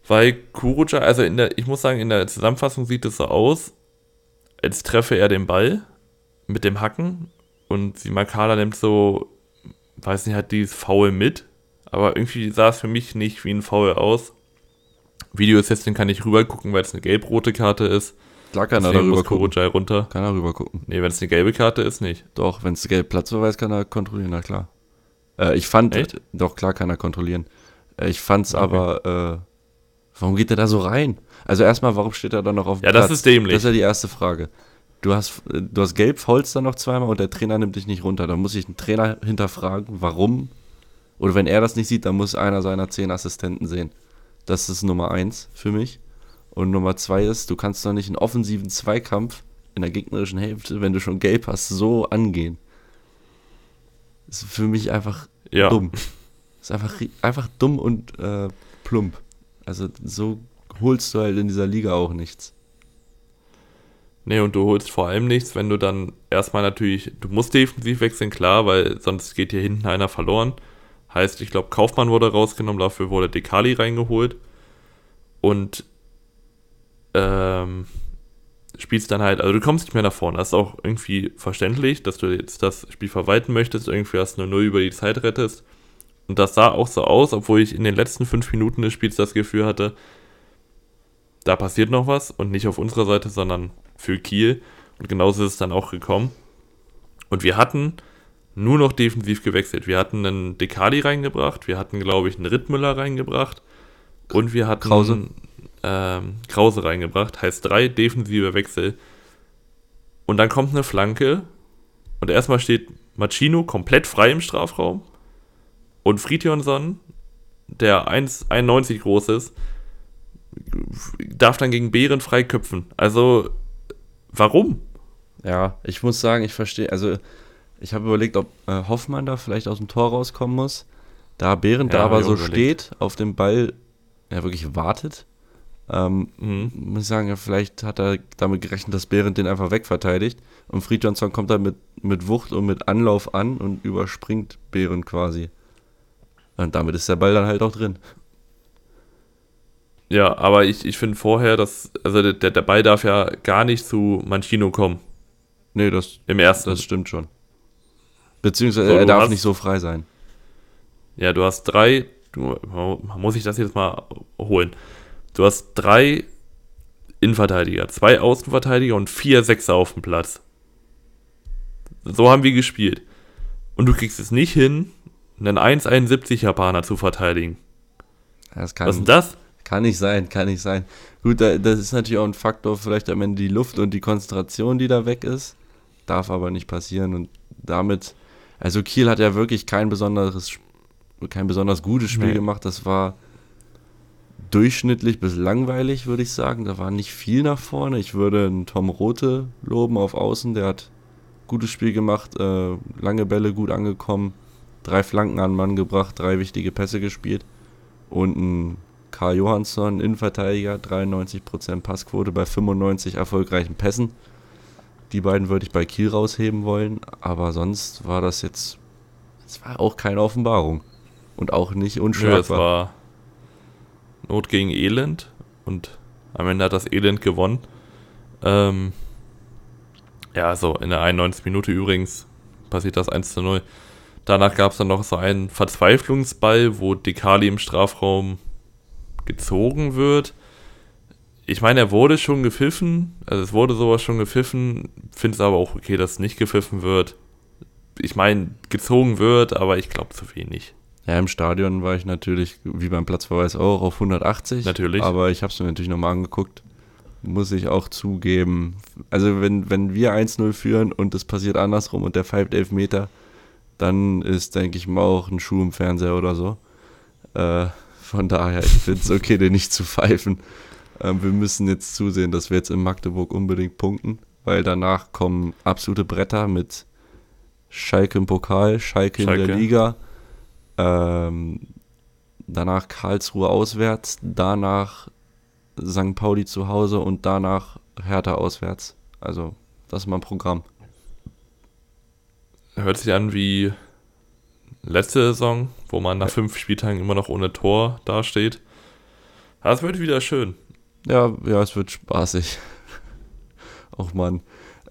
Weil Kuruca, also in der, ich muss sagen, in der Zusammenfassung sieht es so aus, als treffe er den Ball mit dem Hacken und Simakala nimmt so, weiß nicht, hat dieses Foul mit, aber irgendwie sah es für mich nicht wie ein Foul aus. Videoassistent kann ich rübergucken, weil es eine gelb-rote Karte ist. Klar kann er darüber gucken. Runter. Kann er rüber gucken. Nee, wenn es eine gelbe Karte ist, nicht. Doch, wenn es gelb Platzverweis kann er kontrollieren, na klar. Äh, ich fand, Echt? doch klar kann er kontrollieren. Äh, ich fand's Okay. aber, äh, warum geht er da so rein? Also erstmal, warum steht er dann noch auf dem Ja, das ist dämlich. Das ist ja die erste Frage. Du hast, äh, du hast gelb, faulst dann noch zweimal und der Trainer nimmt dich nicht runter. Da muss ich den Trainer hinterfragen, warum. Oder wenn er das nicht sieht, dann muss einer seiner zehn Assistenten sehen. Das ist Nummer eins für mich. Und Nummer zwei ist, du kannst doch nicht einen offensiven Zweikampf in der gegnerischen Hälfte, wenn du schon gelb hast, so angehen. Das ist für mich einfach Ja. dumm. ist einfach, einfach dumm und äh, plump. Also so holst du halt in dieser Liga auch nichts. Nee, und du holst vor allem nichts, wenn du dann erstmal natürlich, du musst defensiv wechseln, klar, weil sonst geht hier hinten einer verloren. Heißt, ich glaube, Kaufmann wurde rausgenommen, dafür wurde Dekali reingeholt. Und ähm, spielst dann halt, also du kommst nicht mehr nach vorne. Das ist auch irgendwie verständlich, dass du jetzt das Spiel verwalten möchtest, irgendwie erst nur 0 über die Zeit rettest. Und das sah auch so aus, obwohl ich in den letzten fünf Minuten des Spiels das Gefühl hatte, da passiert noch was und nicht auf unserer Seite, sondern für Kiel. Und genauso ist es dann auch gekommen. Und wir hatten nur noch defensiv gewechselt. Wir hatten einen Dekali reingebracht, wir hatten, glaube ich, einen Rittmüller reingebracht und wir hatten Krause. Ähm, Krause reingebracht. Heißt drei defensive Wechsel. Und dann kommt eine Flanke und erstmal steht Machino komplett frei im Strafraum und Fritjonsson, der 1,91 groß ist, darf dann gegen Bären freiköpfen. Also, warum? Ja, ich muss sagen, ich verstehe, also ich habe überlegt, ob äh, Hoffmann da vielleicht aus dem Tor rauskommen muss. Da Behrend Ja, da aber so überlegt. steht, auf dem Ball, ja wirklich wartet, ähm, Mhm. muss ich sagen, ja, vielleicht hat er damit gerechnet, dass Behrend den einfach wegverteidigt und Friedjonsson kommt da mit, mit Wucht und mit Anlauf an und überspringt Behrend quasi. Und damit ist der Ball dann halt auch drin. Ja, aber ich, ich finde vorher, dass, also der, der Ball darf ja gar nicht zu Mancino kommen. Nee, das, Im ersten. das stimmt schon. Beziehungsweise So, er darf hast- nicht so frei sein. Ja, du hast drei, du, muss ich das jetzt mal holen. Du hast drei Innenverteidiger, zwei Außenverteidiger und vier Sechser auf dem Platz. So haben wir gespielt. Und du kriegst es nicht hin, einen 1,71 Japaner zu verteidigen. Das kann, Was ist denn das? Kann nicht sein, kann nicht sein. Gut, da, das ist natürlich auch ein Faktor, vielleicht am Ende die Luft und die Konzentration, die da weg ist. Darf aber nicht passieren und damit, also Kiel hat ja wirklich kein besonderes, kein besonders gutes Spiel Nee. gemacht. Das war durchschnittlich bis langweilig, würde ich sagen. Da war nicht viel nach vorne. Ich würde einen Tom Rote loben auf Außen, der hat gutes Spiel gemacht, äh, lange Bälle gut angekommen, drei Flanken an den Mann gebracht, drei wichtige Pässe gespielt und ein Karl Johansson, Innenverteidiger, 93% Passquote bei 95 erfolgreichen Pässen. Die beiden würde ich bei Kiel rausheben wollen, aber sonst war das jetzt, es war auch keine Offenbarung und auch nicht Nö, es war Not gegen Elend und am Ende hat das Elend gewonnen. Ähm, ja, so in der 91 Minute übrigens passiert das 1 zu 0. Danach gab es dann noch so einen Verzweiflungsball, wo Dekali im Strafraum gezogen wird. Ich meine, er wurde schon gepfiffen, also es wurde sowas schon gepfiffen, finde es aber auch okay, dass es nicht gepfiffen wird. Ich meine, gezogen wird, aber ich glaube zu wenig. Ja, im Stadion war ich natürlich, wie beim Platzverweis auch, auf 180. Natürlich. Aber ich habe es mir natürlich nochmal angeguckt. Muss ich auch zugeben. Also wenn, wenn wir 1-0 führen und es passiert andersrum und der pfeift 11 Meter, dann ist, denke ich mal, auch ein Schuh im Fernseher oder so. Äh, von daher, ich finde es okay, den nicht zu pfeifen. Ähm, wir müssen jetzt zusehen, dass wir jetzt in Magdeburg unbedingt punkten, weil danach kommen absolute Bretter mit Schalke im Pokal, Schalke, in der Schalke. Liga. Ähm, danach Karlsruhe auswärts, danach St. Pauli zu Hause und danach Hertha auswärts. Also, das ist mein Programm. Hört sich an wie letzte Saison, wo man nach fünf Spieltagen immer noch ohne Tor dasteht. Das wird wieder schön. Ja, ja, es wird spaßig. Och man.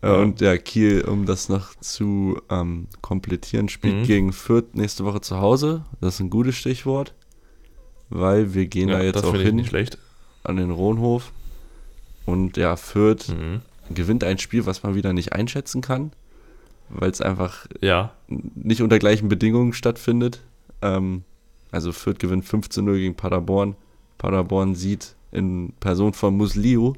Ja. Und ja, Kiel, um das noch zu ähm, komplettieren, spielt mhm. gegen Fürth nächste Woche zu Hause. Das ist ein gutes Stichwort, weil wir gehen ja, da jetzt auch hin an den Rohnhof. Und ja, Fürth mhm. gewinnt ein Spiel, was man wieder nicht einschätzen kann, weil es einfach ja. nicht unter gleichen Bedingungen stattfindet. Ähm, also Fürth gewinnt 15-0 gegen Paderborn. Paderborn sieht in Person von Musliu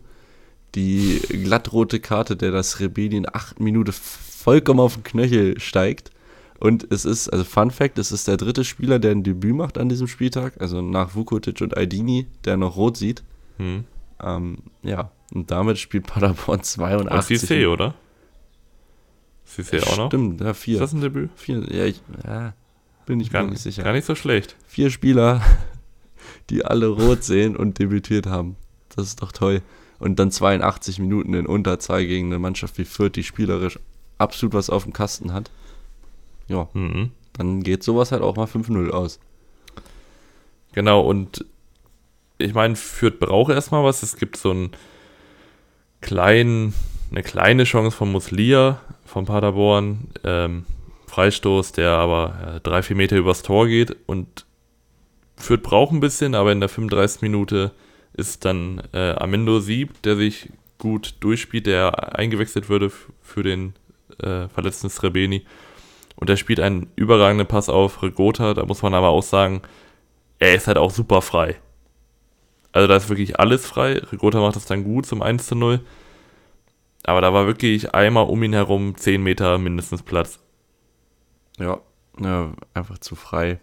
die glattrote Karte, der das Rebelli in 8 Minuten vollkommen auf den Knöchel steigt. Und es ist, also Fun Fact, es ist der dritte Spieler, der ein Debüt macht an diesem Spieltag, also nach Vukotic und Aidini, der noch rot sieht. Hm. Ähm, ja, und damit spielt Paderborn 82. Und Cissé, oder? Cissé auch noch? Stimmt, ja, vier. Ist das ein Debüt? Vier, ja, ich, ja, bin ich gar, mir nicht sicher. Gar nicht so schlecht. Vier Spieler, die alle rot sehen und debütiert haben. Das ist doch toll. Und dann 82 Minuten in Unterzahl gegen eine Mannschaft wie Fürth, die spielerisch absolut was auf dem Kasten hat. Ja, mhm. dann geht sowas halt auch mal 5-0 aus. Genau, und ich meine, Fürth braucht erstmal was. Es gibt so einen kleinen, eine kleine Chance von Muslia, von Paderborn. Ähm, Freistoß, der aber ja, drei, vier Meter übers Tor geht. Und Fürth braucht ein bisschen, aber in der 35. Minute ist dann äh, Amendo Sieb, der sich gut durchspielt, der eingewechselt würde für den äh, verletzten Srebeni. Und er spielt einen überragenden Pass auf Regota. Da muss man aber auch sagen, er ist halt auch super frei. Also da ist wirklich alles frei. Regota macht das dann gut zum 1 zu 0. Aber da war wirklich einmal um ihn herum 10 Meter mindestens Platz. Ja, ja einfach zu frei.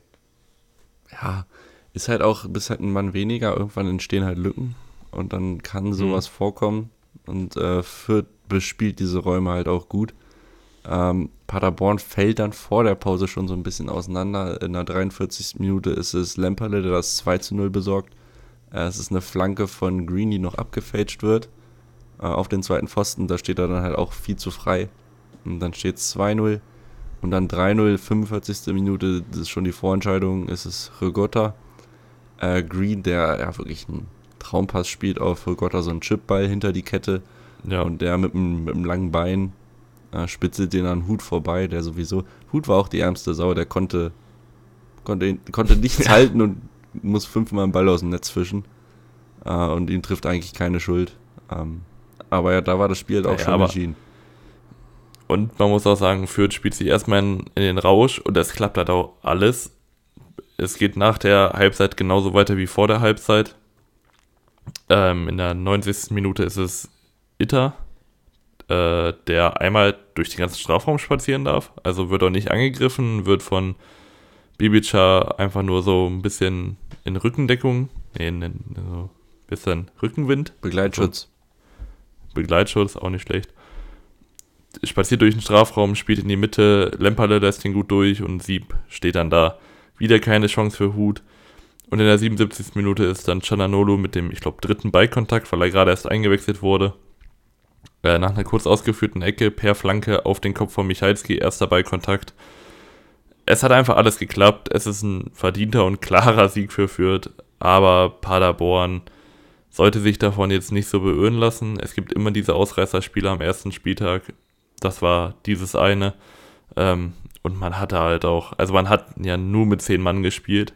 Ja, ist halt auch, bist halt ein Mann weniger, irgendwann entstehen halt Lücken und dann kann mhm. sowas mhm. vorkommen und äh, Fürth bespielt diese Räume halt auch gut. Ähm, Paderborn fällt dann vor der Pause schon so ein bisschen auseinander. In der 43. Minute ist es Lemperle, der das 2 zu 0 besorgt. Äh, es ist eine Flanke von Green, die noch abgefälscht wird äh, auf den zweiten Pfosten. Da steht er dann halt auch viel zu frei. Und dann steht es 2-0 und dann 3-0, 45. Minute, das ist schon die Vorentscheidung, ist es Rigotta. Äh, Green, der ja wirklich einen Traumpass spielt auf Rigotta, so einen Chipball hinter die Kette. Ja. Und der mit einem, mit einem langen Bein äh, spitzelt den an Hut vorbei, der sowieso. Hut war auch die ärmste Sau, der konnte, konnte, konnte nichts ja. halten und muss fünfmal einen Ball aus dem Netz fischen. Äh, und ihm trifft eigentlich keine Schuld. Ähm, aber ja, da war das Spiel halt auch ja, schon entschieden. Und man muss auch sagen, Fürth spielt sich erstmal in, in den Rausch und das klappt halt auch alles. Es geht nach der Halbzeit genauso weiter wie vor der Halbzeit. Ähm, in der 90. Minute ist es Itter, äh, der einmal durch den ganzen Strafraum spazieren darf. Also wird auch nicht angegriffen, wird von Bibica einfach nur so ein bisschen in Rückendeckung, nee, in, in so ein bisschen Rückenwind. Begleitschutz. Begleitschutz, auch nicht schlecht spaziert durch den Strafraum, spielt in die Mitte, Lemperle lässt ihn gut durch und Sieb steht dann da. Wieder keine Chance für Hut. Und in der 77. Minute ist dann Chananolu mit dem, ich glaube, dritten Ballkontakt, weil er gerade erst eingewechselt wurde. Äh, nach einer kurz ausgeführten Ecke per Flanke auf den Kopf von Michalski, erster Ballkontakt. Es hat einfach alles geklappt. Es ist ein verdienter und klarer Sieg für Fürth. Aber Paderborn sollte sich davon jetzt nicht so beirren lassen. Es gibt immer diese Ausreißerspiele am ersten Spieltag. Das war dieses eine. Ähm, und man hatte halt auch, also man hat ja nur mit zehn Mann gespielt.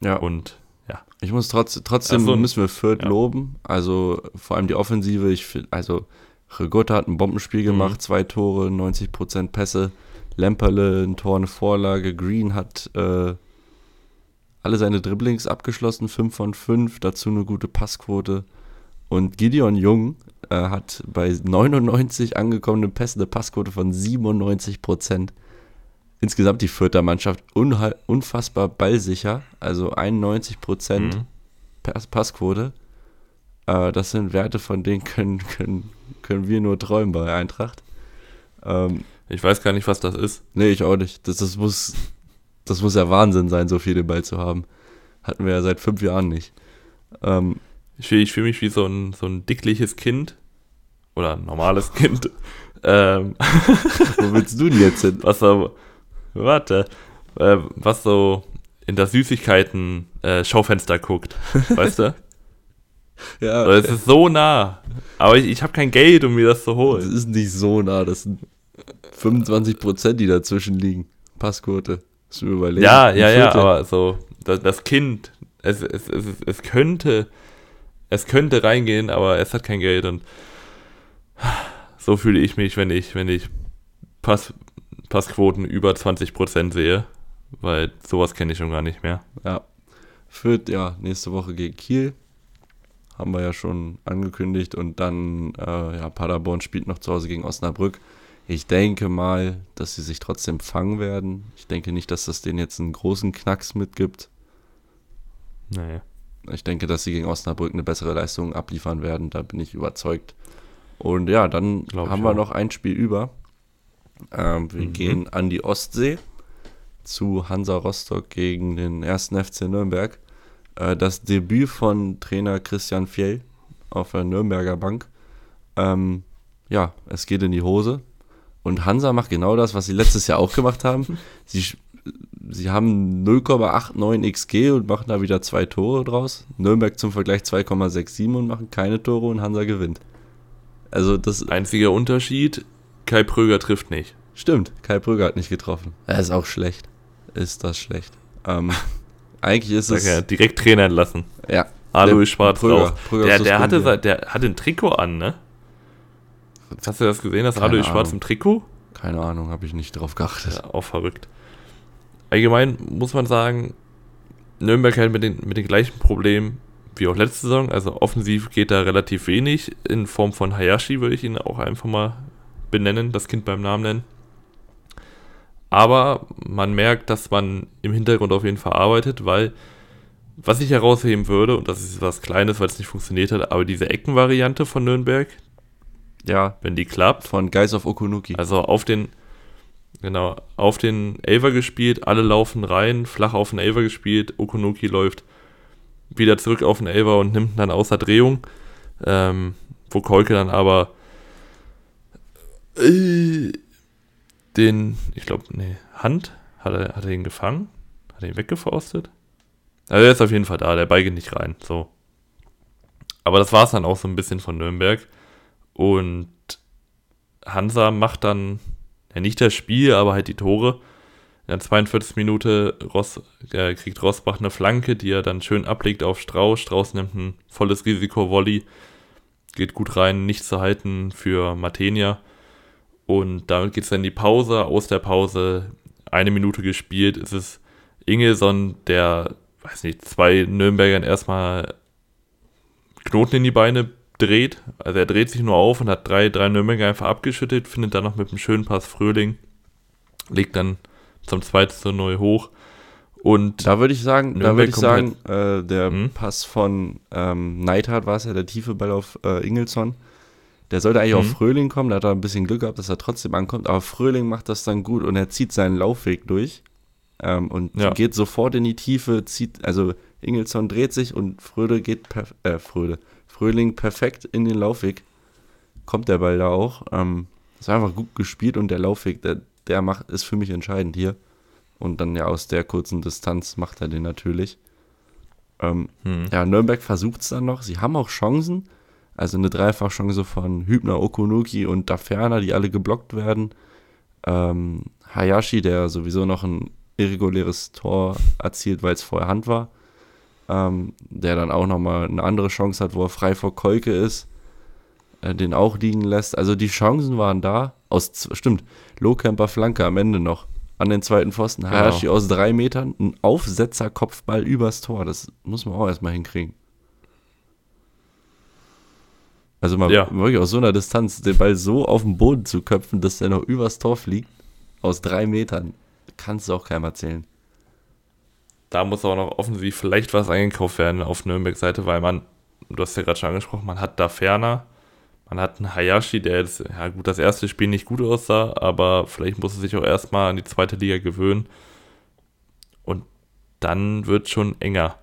Ja. Und ja. Ich muss trotz, trotzdem, so, müssen wir Fürth ja. loben. Also vor allem die Offensive. Ich finde, also Rigotta hat ein Bombenspiel mhm. gemacht, mhm. zwei Tore, 90% Pässe. Lemperle ein Tor, eine Vorlage. Green hat äh, alle seine Dribblings abgeschlossen, 5 von 5, dazu eine gute Passquote. Und Gideon Jung äh, hat bei 99 angekommenen Pässen eine Passquote von 97 Prozent. Insgesamt die Fürther Mannschaft unfassbar ballsicher, also 91 Prozent mhm. Pass Passquote. Äh, das sind Werte, von denen können, können, können wir nur träumen bei Eintracht. Ähm, ich weiß gar nicht, was das ist. Nee, ich auch nicht. Das, das, muss, das muss ja Wahnsinn sein, so viel den Ball zu haben. Hatten wir ja seit fünf Jahren nicht. Ähm, Ich fühle fühl mich wie so ein, so ein dickliches Kind. Oder ein normales Kind. Ähm, wo willst du denn jetzt hin? was so, warte, äh, was so in das Süßigkeiten-Schaufenster guckt. Weißt du? Ja, Aber Es ist so nah. Aber ich, ich habe kein Geld, um mir das zu das holen. ist nicht so nah. Das sind 25 Prozent, die dazwischen liegen. Passquote. Du mir überlegen. Ja, ja, ja, aber so, das, das Kind, es, es, es, es- es könnte, es könnte reingehen, aber es hat kein Geld und so fühle ich mich, wenn ich, wenn ich Pass, Passquoten über 20% sehe, weil sowas kenne ich schon gar nicht mehr. Ja. Fürth, ja, nächste Woche gegen Kiel. Haben wir ja schon angekündigt. Und dann, äh, ja, Paderborn spielt noch zu Hause gegen Osnabrück. Ich denke mal, dass sie sich trotzdem fangen werden. Ich denke nicht, dass das denen jetzt einen großen Knacks mitgibt. Nee. Ich denke, dass sie gegen Osnabrück eine bessere Leistung abliefern werden. Da bin ich überzeugt. Und ja, dann Glaub haben wir auch. noch ein Spiel über. Ähm, wir Mhm. gehen an die Ostsee zu Hansa Rostock gegen den 1. FC Nürnberg. Äh, das Debüt von Trainer Christian Fjell auf der Nürnberger Bank. Ähm, ja, es geht in die Hose. Und Hansa macht genau das, was sie letztes Jahr auch gemacht haben. Sie, sie haben 0,89 XG und machen da wieder zwei Tore draus. Nürnberg zum Vergleich 2,67 und machen keine Tore und Hansa gewinnt. Also das Einziger Unterschied, Kai Pröger trifft nicht. stimmt. Kai Brügger hat nicht getroffen. Er ist auch schlecht. Ist das schlecht. Ähm, eigentlich ist Sag es... ja, direkt Trainer entlassen. Ja. Ist schwarz Pröger. raus. Pröger Der, der, hatte, der hatte ein Trikot an, ne? Hast du das gesehen, das Keine Alois Schwarz im Trikot? Keine Ahnung, habe ich nicht drauf geachtet. Ja, auch verrückt. Allgemein muss man sagen, Nürnberg halt mit den, mit den gleichen Problemen wie auch letzte Saison. Also offensiv geht da relativ wenig. In Form von Hayashi würde ich ihn auch einfach mal benennen, das Kind beim Namen nennen. Aber man merkt, dass man im Hintergrund auf jeden Fall arbeitet, weil was ich herausheben würde, und das ist was Kleines, weil es nicht funktioniert hat, aber diese Eckenvariante von Nürnberg, Ja, wenn die klappt, von Guys of Okunuki. also auf den, genau, auf den Elver gespielt, alle laufen rein, flach auf den Elver gespielt, Okonoki läuft wieder zurück auf den Elver und nimmt dann außer Drehung, ähm, wo Kolke dann aber äh, den, ich glaube, nee, Hand, hat er, hat er ihn gefangen? Hat er ihn weggefaustet? Also er ist auf jeden Fall da, der Ball geht nicht rein, so. Aber das war es dann auch so ein bisschen von Nürnberg. Und Hansa macht dann ja nicht das Spiel, aber halt die Tore. In der 42. Minute Ross, äh, kriegt Rosbach eine Flanke, die er dann schön ablegt auf Strauß. Strauß nimmt ein volles Risiko, Volley, geht gut rein, nicht zu halten für Matenia. Und damit geht es dann in die Pause. Aus der Pause eine Minute gespielt. Es ist Ingelson, der, weiß nicht, zwei Nürnbergern erstmal Knoten in die Beine dreht. Also er dreht sich nur auf und hat drei, drei Nürnberger einfach abgeschüttet, findet dann noch mit einem schönen Pass Fröhling, legt dann zum 2 zu 0 hoch. Und Da würde ich sagen, da würde ich sagen, äh, der Hm? Pass von ähm, Neidhardt war es ja, der tiefe Ball auf äh, Ingelsson. Der sollte eigentlich Mhm. auf Fröhling kommen, da hat er ein bisschen Glück gehabt, dass er trotzdem ankommt, aber Fröhling macht das dann gut und er zieht seinen Laufweg durch ähm, und Ja. geht sofort in die Tiefe, zieht, also Ingelsson dreht sich und Fröde geht, perf äh, Fröde, Fröhling perfekt in den Laufweg, kommt der Ball da auch. Ähm, das war einfach gut gespielt und der Laufweg, der, der macht, ist für mich entscheidend hier. Und dann ja aus der kurzen Distanz macht er den natürlich. Ähm, hm, ja, Nürnberg versucht es dann noch. Sie haben auch Chancen. Also eine Dreifachchance von Hübner, Okunuki und Daferner, die alle geblockt werden. Ähm, Hayashi, der sowieso noch ein irreguläres Tor erzielt, weil es vorher Hand war. Ähm, der dann auch nochmal eine andere Chance hat, wo er frei vor Kolke ist. Äh, den auch liegen lässt. Also die Chancen waren da. Aus, stimmt, Lohkemper Flanke am Ende noch. An den zweiten Pfosten. Genau. Hayashi aus drei Metern. Ein Aufsetzer-Kopfball übers Tor. Das muss man auch erstmal hinkriegen. Also mal Ja. wirklich aus so einer Distanz den Ball so auf den Boden zu köpfen, dass der noch übers Tor fliegt, aus drei Metern, kannst du auch keinem erzählen. da muss auch noch offensiv vielleicht was eingekauft werden auf Nürnberg Seite, weil man, du hast ja gerade schon angesprochen, man hat da ferner, man hat einen Hayashi, der jetzt, ja gut, das erste Spiel nicht gut aussah, aber vielleicht muss er sich auch erstmal an die zweite Liga gewöhnen. Und dann wird schon enger.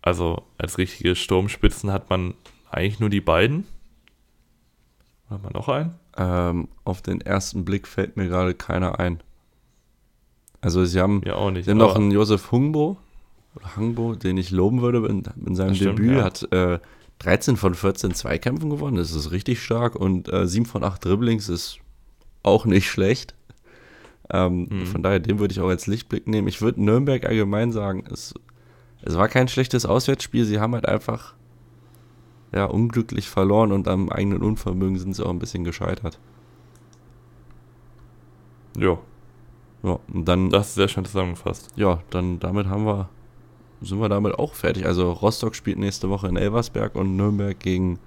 Also als richtige Sturmspitzen hat man eigentlich nur die beiden. Hat man noch einen? Ähm, auf den ersten Blick fällt mir gerade keiner ein. Also sie haben, Ja, auch nicht. sie haben noch einen Josef Hungbo, Hangbo, den ich loben würde in, in seinem stimmt, Debüt, ja. hat äh, 13 von 14 Zweikämpfen gewonnen, das ist richtig stark und äh, 7 von 8 Dribblings ist auch nicht schlecht. Ähm, Mhm. Von daher, den würde ich auch als Lichtblick nehmen. Ich würde Nürnberg allgemein sagen, es, es war kein schlechtes Auswärtsspiel, sie haben halt einfach ja, unglücklich verloren und am eigenen Unvermögen sind sie auch ein bisschen gescheitert. Ja, Ja, und dann, das ist sehr schön zusammengefasst. ja, dann damit haben wir, sind wir damit auch fertig. Also Rostock spielt nächste Woche in Elversberg und Nürnberg gegen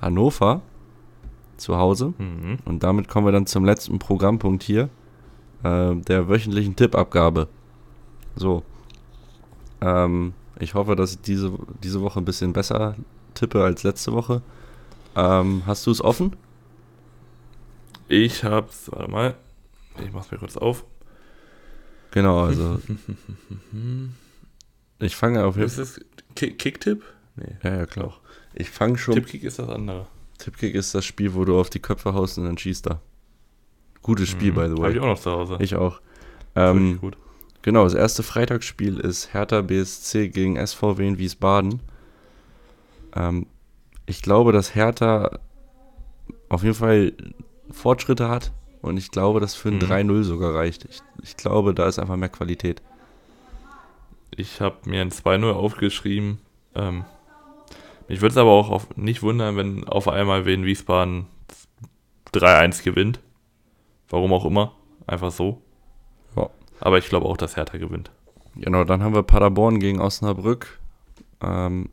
Hannover zu Hause. Mhm. Und damit kommen wir dann zum letzten Programmpunkt hier, äh, der wöchentlichen Tippabgabe. So. Ähm, ich hoffe, dass ich diese, diese Woche ein bisschen besser tippe als letzte Woche. Ähm, hast du es offen? Ich hab's, warte mal, ich mach's mir kurz auf. Genau, also ich fange auf jeden Ist das Kick- Kicktipp? Nee. Ja, ja, klar. Ich fange schon. Tippkick ist das andere. Tippkick ist das Spiel, wo du auf die Köpfe haust und dann schießt er. Gutes Spiel, Mhm. by the Hab way. ich auch noch zu Hause. Ich auch. Ähm, gut. Genau, das erste Freitagsspiel ist Hertha BSC gegen SVW in Wiesbaden. Ähm, ich glaube, dass Hertha auf jeden Fall Fortschritte hat und ich glaube, dass für ein Mhm. 3-0 sogar reicht. Ich, ich glaube, da ist einfach mehr Qualität. Ich habe mir ein 2-0 aufgeschrieben. Ähm, mich würde es aber auch auf, nicht wundern, wenn auf einmal Wien Wiesbaden 3-1 gewinnt. Warum auch immer. Einfach so. Ja. Aber ich glaube auch, dass Hertha gewinnt. Genau, dann haben wir Paderborn gegen Osnabrück. Ähm,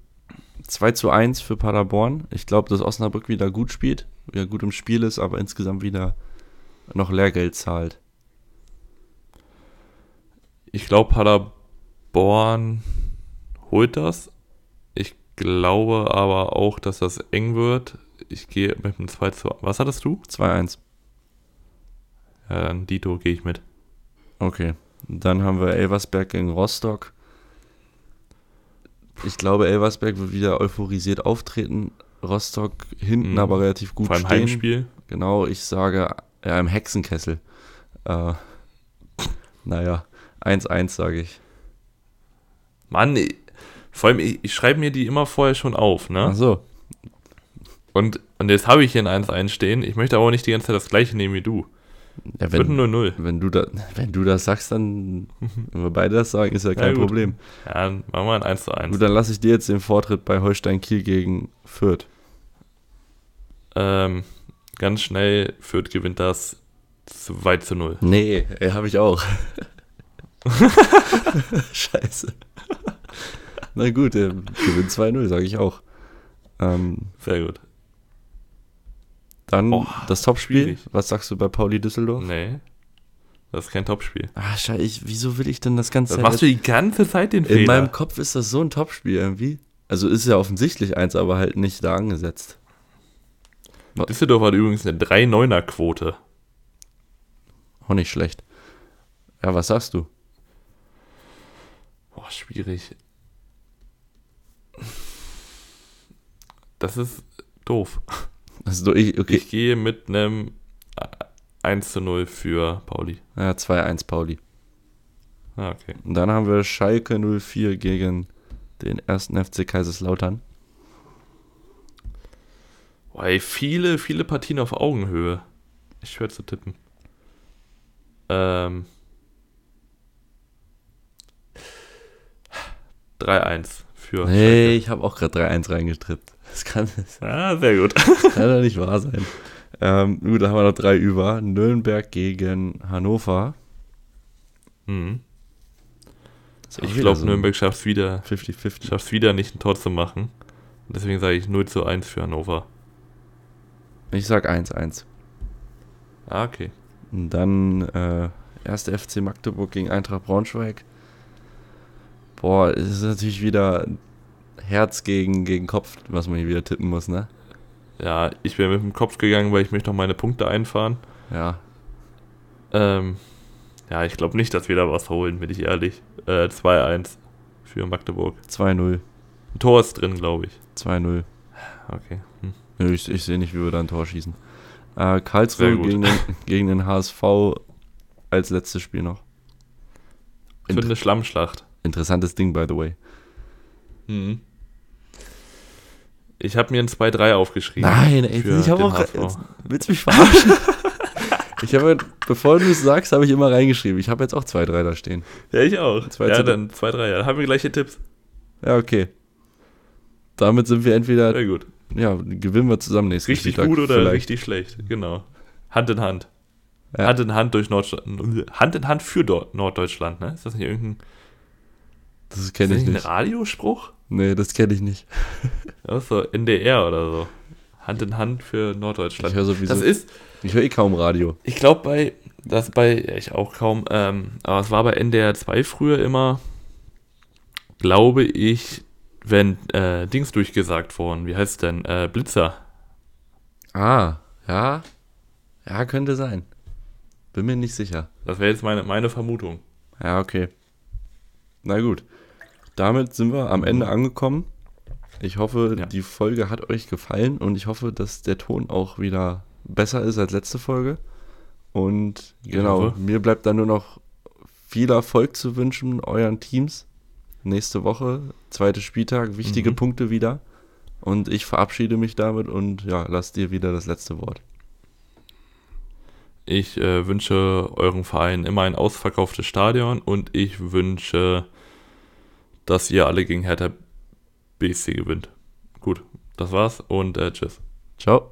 2 zu 1 für Paderborn. Ich glaube, dass Osnabrück wieder gut spielt, wieder gut im Spiel ist, aber insgesamt wieder noch Lehrgeld zahlt. Ich glaube, Paderborn holt das. Ich glaube aber auch, dass das eng wird. Ich gehe mit einem 2 zu. Was hattest du? 2-1. Ja, dann Dito gehe ich mit. Okay. Dann haben wir Elversberg gegen Rostock. Ich glaube, Elversberg wird wieder euphorisiert auftreten. Rostock hinten Mhm. aber relativ gut Vor allem stehen. Heimspiel. Genau, ich sage, ja, im Hexenkessel. Äh, naja, 1-1 sage ich. Mann, ich, vor allem, ich, ich schreibe mir die immer vorher schon auf, ne? Ach so. Und, und jetzt habe ich hier ein 1-1 stehen. Ich möchte aber nicht die ganze Zeit das gleiche nehmen wie du. Ja, Wird wenn, 0-0. wenn, du da, wenn du das sagst, dann, wenn wir beide das sagen, ist ja kein gut. Problem. Ja, dann machen wir ein 1 zu 1. Gut, dann lasse ich dir jetzt den Vortritt bei Holstein Kiel gegen Fürth. Ähm, ganz schnell, Fürth gewinnt das 2 zu 0. Nee, habe ich auch. Scheiße. Na gut, er gewinnt 2-0, sage ich auch. Ähm, Sehr gut. Dann Oh, das Topspiel. schwierig. Was sagst du bei Pauli Düsseldorf? Nee, das ist kein Topspiel. Ah, scheiße, ich, wieso will ich denn das Ganze Das machst du die ganze Zeit den In Fehler. meinem Kopf ist das so ein Topspiel irgendwie. Also ist ja offensichtlich eins, aber halt nicht da angesetzt. Düsseldorf hat übrigens eine 3-9er-Quote. Auch nicht schlecht. Ja, was sagst du? Boah, schwierig. Das ist doof. Also ich, okay. Ich gehe mit einem 1 zu 0 für Pauli. Ja, 2-1 Pauli. Ah, okay. Und dann haben wir Schalke 04 gegen den ersten FC Kaiserslautern. Boah, ey, viele, viele Partien auf Augenhöhe. Ich schwör zu tippen. Ähm. 3-1 für Nee, ich habe auch gerade 3-1 reingetrippt. Das kann, das. Ah, sehr gut. kann doch nicht wahr sein. Ähm, gut, da haben wir noch drei über. Nürnberg gegen Hannover. Mhm. Das auch Ich glaube, so Nürnberg schafft es wieder, 50-50. schafft's wieder nicht ein Tor zu machen. Und deswegen sage ich 0 zu 1 für Hannover. Ich sag 1-1. Ah, okay. Und dann äh, erste FC Magdeburg gegen Eintracht Braunschweig. Boah, es ist natürlich wieder Herz gegen, gegen Kopf, was man hier wieder tippen muss, ne? Ja, ich bin mit dem Kopf gegangen, weil ich möchte noch meine Punkte einfahren. Ja. Ähm, ja, ich glaube nicht, dass wir da was holen, bin ich ehrlich. Äh, 2-1 für Magdeburg. 2-0. Ein Tor ist drin, glaube ich. 2-0. Okay. Hm. Nö, Ich, ich sehe nicht, wie wir da ein Tor schießen. Äh, Karlsruhe gegen den, gegen den HSV als letztes Spiel noch. Für Inter eine Schlammschlacht. interessantes Ding, by the way. Mhm. Ich habe mir ein 2-3 aufgeschrieben. Nein, ey, ich habe auch. Jetzt, willst du mich verarschen? ich habe, bevor du es sagst, habe ich immer reingeschrieben. Ich habe jetzt auch 2-3 da stehen. Ja, ich auch. Zwei ja, dann 2-3. Ja. Dann haben wir gleiche Tipps. Ja, okay. Damit sind wir entweder, Sehr gut. ja, gewinnen wir zusammen nächsten Richtig Spieltag gut oder vielleicht. richtig schlecht. Genau. Hand in Hand. Ja. Hand in Hand durch Norddeutschland. Hand in Hand für Norddeutschland, ne? Ist das nicht irgendein Das kenne ich nicht. ein Radiospruch? Nee, das kenne ich nicht. Das ist so NDR oder so. Hand in Hand für Ich Norddeutschland. höre sowieso. Das ist, ich höre eh kaum Radio. ich glaube bei, das bei, ja, ich auch kaum, ähm, aber es war bei NDR 2 früher immer, glaube ich, wenn äh, Dings durchgesagt wurden. Wie heißt es denn? Äh, Blitzer. Ah, ja. Ja, könnte sein. Bin mir nicht sicher. Das wäre jetzt meine, meine Vermutung. Ja, okay. Na gut. Damit sind wir am Ende angekommen. Ich hoffe, Ja. die Folge hat euch gefallen und ich hoffe, dass der Ton auch wieder besser ist als letzte Folge. Und genau, hoffe. mir bleibt dann nur noch viel Erfolg zu wünschen, euren Teams. Nächste Woche, zweiter Spieltag, wichtige Mhm. Punkte wieder. Und ich verabschiede mich damit und ja, lass dir wieder das letzte Wort. Ich äh, wünsche eurem Verein immer ein ausverkauftes Stadion und ich wünsche, dass ihr alle gegen Hertha BSC gewinnt. Gut, das war's und äh, tschüss. Ciao.